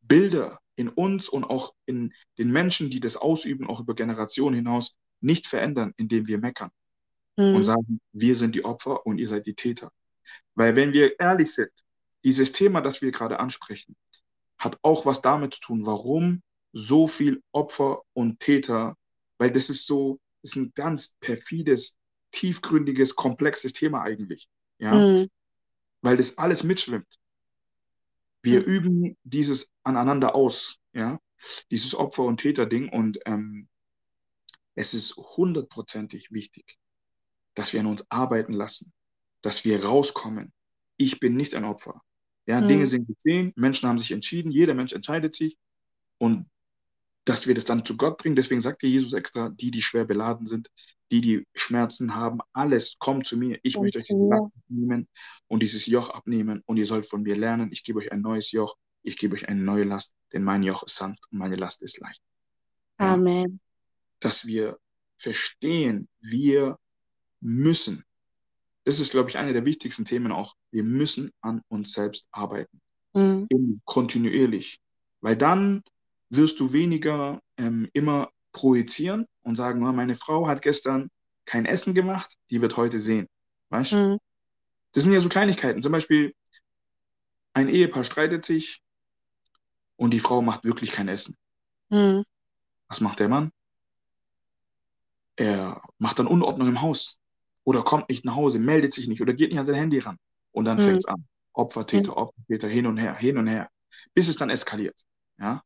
Bilder in uns und auch in den Menschen, die das ausüben, auch über Generationen hinaus, nicht verändern, indem wir meckern mhm. und sagen, wir sind die Opfer und ihr seid die Täter. Weil wenn wir ehrlich sind, dieses Thema, das wir gerade ansprechen, hat auch was damit zu tun, warum so viel Opfer und Täter, weil das ist so, das ist ein ganz perfides, tiefgründiges, komplexes Thema eigentlich. Ja, mhm. weil das alles mitschwimmt. Wir mhm. üben dieses aneinander aus, ja, dieses Opfer- und Täter-Ding und ähm, es ist hundertprozentig wichtig, dass wir an uns arbeiten lassen, dass wir rauskommen. Ich bin nicht ein Opfer. Ja, mhm. Dinge sind gesehen, Menschen haben sich entschieden, jeder Mensch entscheidet sich und dass wir das dann zu Gott bringen. Deswegen sagt Jesus extra, die, die schwer beladen sind, die, die Schmerzen haben, alles kommt zu mir. Ich möchte euch die Last nehmen und dieses Joch abnehmen und ihr sollt von mir lernen. Ich gebe euch ein neues Joch, ich gebe euch eine neue Last, denn mein Joch ist sanft und meine Last ist leicht. Amen. Ja, dass wir verstehen, wir müssen. Das ist, glaube ich, eine der wichtigsten Themen auch. Wir müssen an uns selbst arbeiten. Mhm. Kontinuierlich. Weil dann wirst du weniger ähm, immer projizieren und sagen, oh, meine Frau hat gestern kein Essen gemacht, die wird heute sehen. Weißt mhm. Das sind ja so Kleinigkeiten. Zum Beispiel, ein Ehepaar streitet sich und die Frau macht wirklich kein Essen. Mhm. Was macht der Mann? Er macht dann Unordnung im Haus oder kommt nicht nach Hause, meldet sich nicht oder geht nicht an sein Handy ran. Und dann mhm. fängt es an. Opfertäter, Opfertäter, hin und her, hin und her, bis es dann eskaliert. Ja?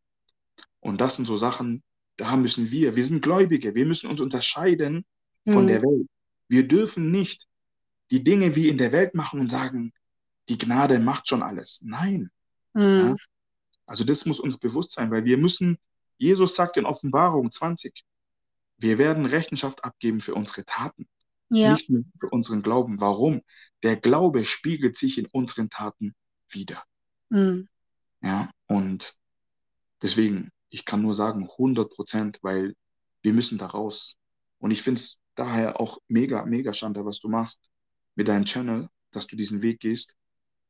Und das sind so Sachen, da müssen wir, wir sind Gläubige, wir müssen uns unterscheiden von mhm. der Welt. Wir dürfen nicht die Dinge wie in der Welt machen und sagen, die Gnade macht schon alles. Nein. Mhm. Ja? Also das muss uns bewusst sein, weil wir müssen, Jesus sagt in Offenbarung 20, wir werden Rechenschaft abgeben für unsere Taten, ja. nicht nur für unseren Glauben. Warum? Der Glaube spiegelt sich in unseren Taten wieder. Mhm. Ja, und deswegen, ich kann nur sagen 100 Prozent, weil wir müssen da raus. Und ich finde es daher auch mega, mega schade, was du machst mit deinem Channel, dass du diesen Weg gehst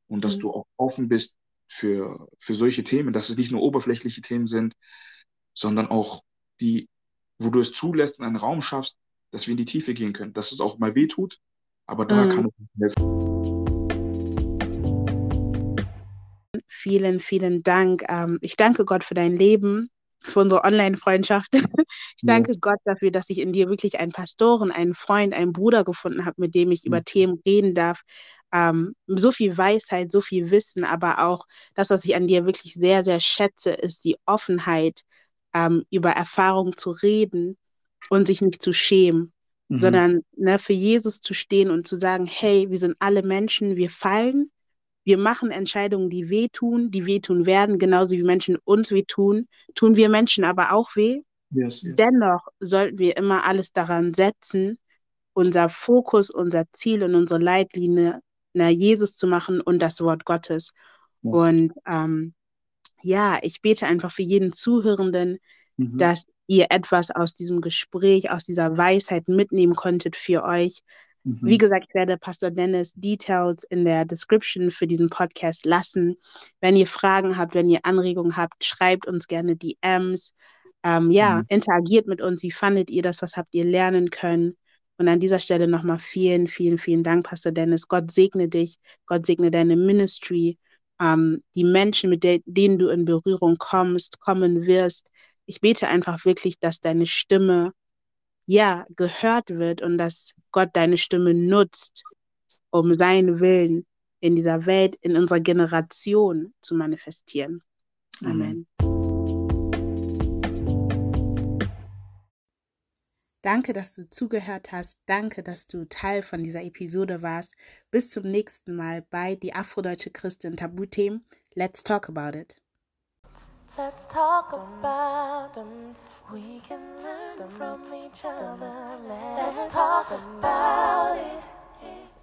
und dass mhm. du auch offen bist für, für solche Themen, dass es nicht nur oberflächliche Themen sind, sondern auch die, wo du es zulässt und einen Raum schaffst, dass wir in die Tiefe gehen können, dass es auch mal weh tut, aber da mhm. kann es helfen. Vielen, vielen Dank. Ähm, ich danke Gott für dein Leben für unsere Online-Freundschaft. (laughs) Ich danke ja. Gott dafür, dass ich in dir wirklich einen Pastoren, einen Freund, einen Bruder gefunden habe, mit dem ich mhm. über Themen reden darf. Ähm, so viel Weisheit, so viel Wissen, aber auch das, was ich an dir wirklich sehr, sehr schätze, ist die Offenheit, ähm, über Erfahrungen zu reden und sich nicht zu schämen, mhm. sondern ne, für Jesus zu stehen und zu sagen, hey, wir sind alle Menschen, wir fallen, wir machen Entscheidungen, die wehtun, die wehtun werden, genauso wie Menschen uns wehtun, tun wir Menschen aber auch weh. Yes, yes. Dennoch sollten wir immer alles daran setzen, unser Fokus, unser Ziel und unsere Leitlinie na, Jesus zu machen und das Wort Gottes. Yes. Und ähm, ja, ich bete einfach für jeden Zuhörenden, mhm. dass ihr etwas aus diesem Gespräch, aus dieser Weisheit mitnehmen konntet für euch, Mhm. Wie gesagt, ich werde Pastor Dennis Details in der Description für diesen Podcast lassen. Wenn ihr Fragen habt, wenn ihr Anregungen habt, schreibt uns gerne DMs. Ähm, ja, mhm. interagiert mit uns. Wie fandet ihr das? Was habt ihr lernen können? Und an dieser Stelle nochmal vielen, vielen, vielen Dank, Pastor Dennis. Gott segne dich. Gott segne deine Ministry. Ähm, die Menschen, mit de denen du in Berührung kommst, kommen wirst. Ich bete einfach wirklich, dass deine Stimme ja gehört wird und dass Gott deine Stimme nutzt, um seinen Willen in dieser Welt, in unserer Generation zu manifestieren. Amen. Danke, dass du zugehört hast. Danke, dass du Teil von dieser Episode warst. Bis zum nächsten Mal bei Die Afrodeutsche Christin Tabuthemen. Let's talk about it. Let's talk about them. We can learn from each other. Let's talk about it.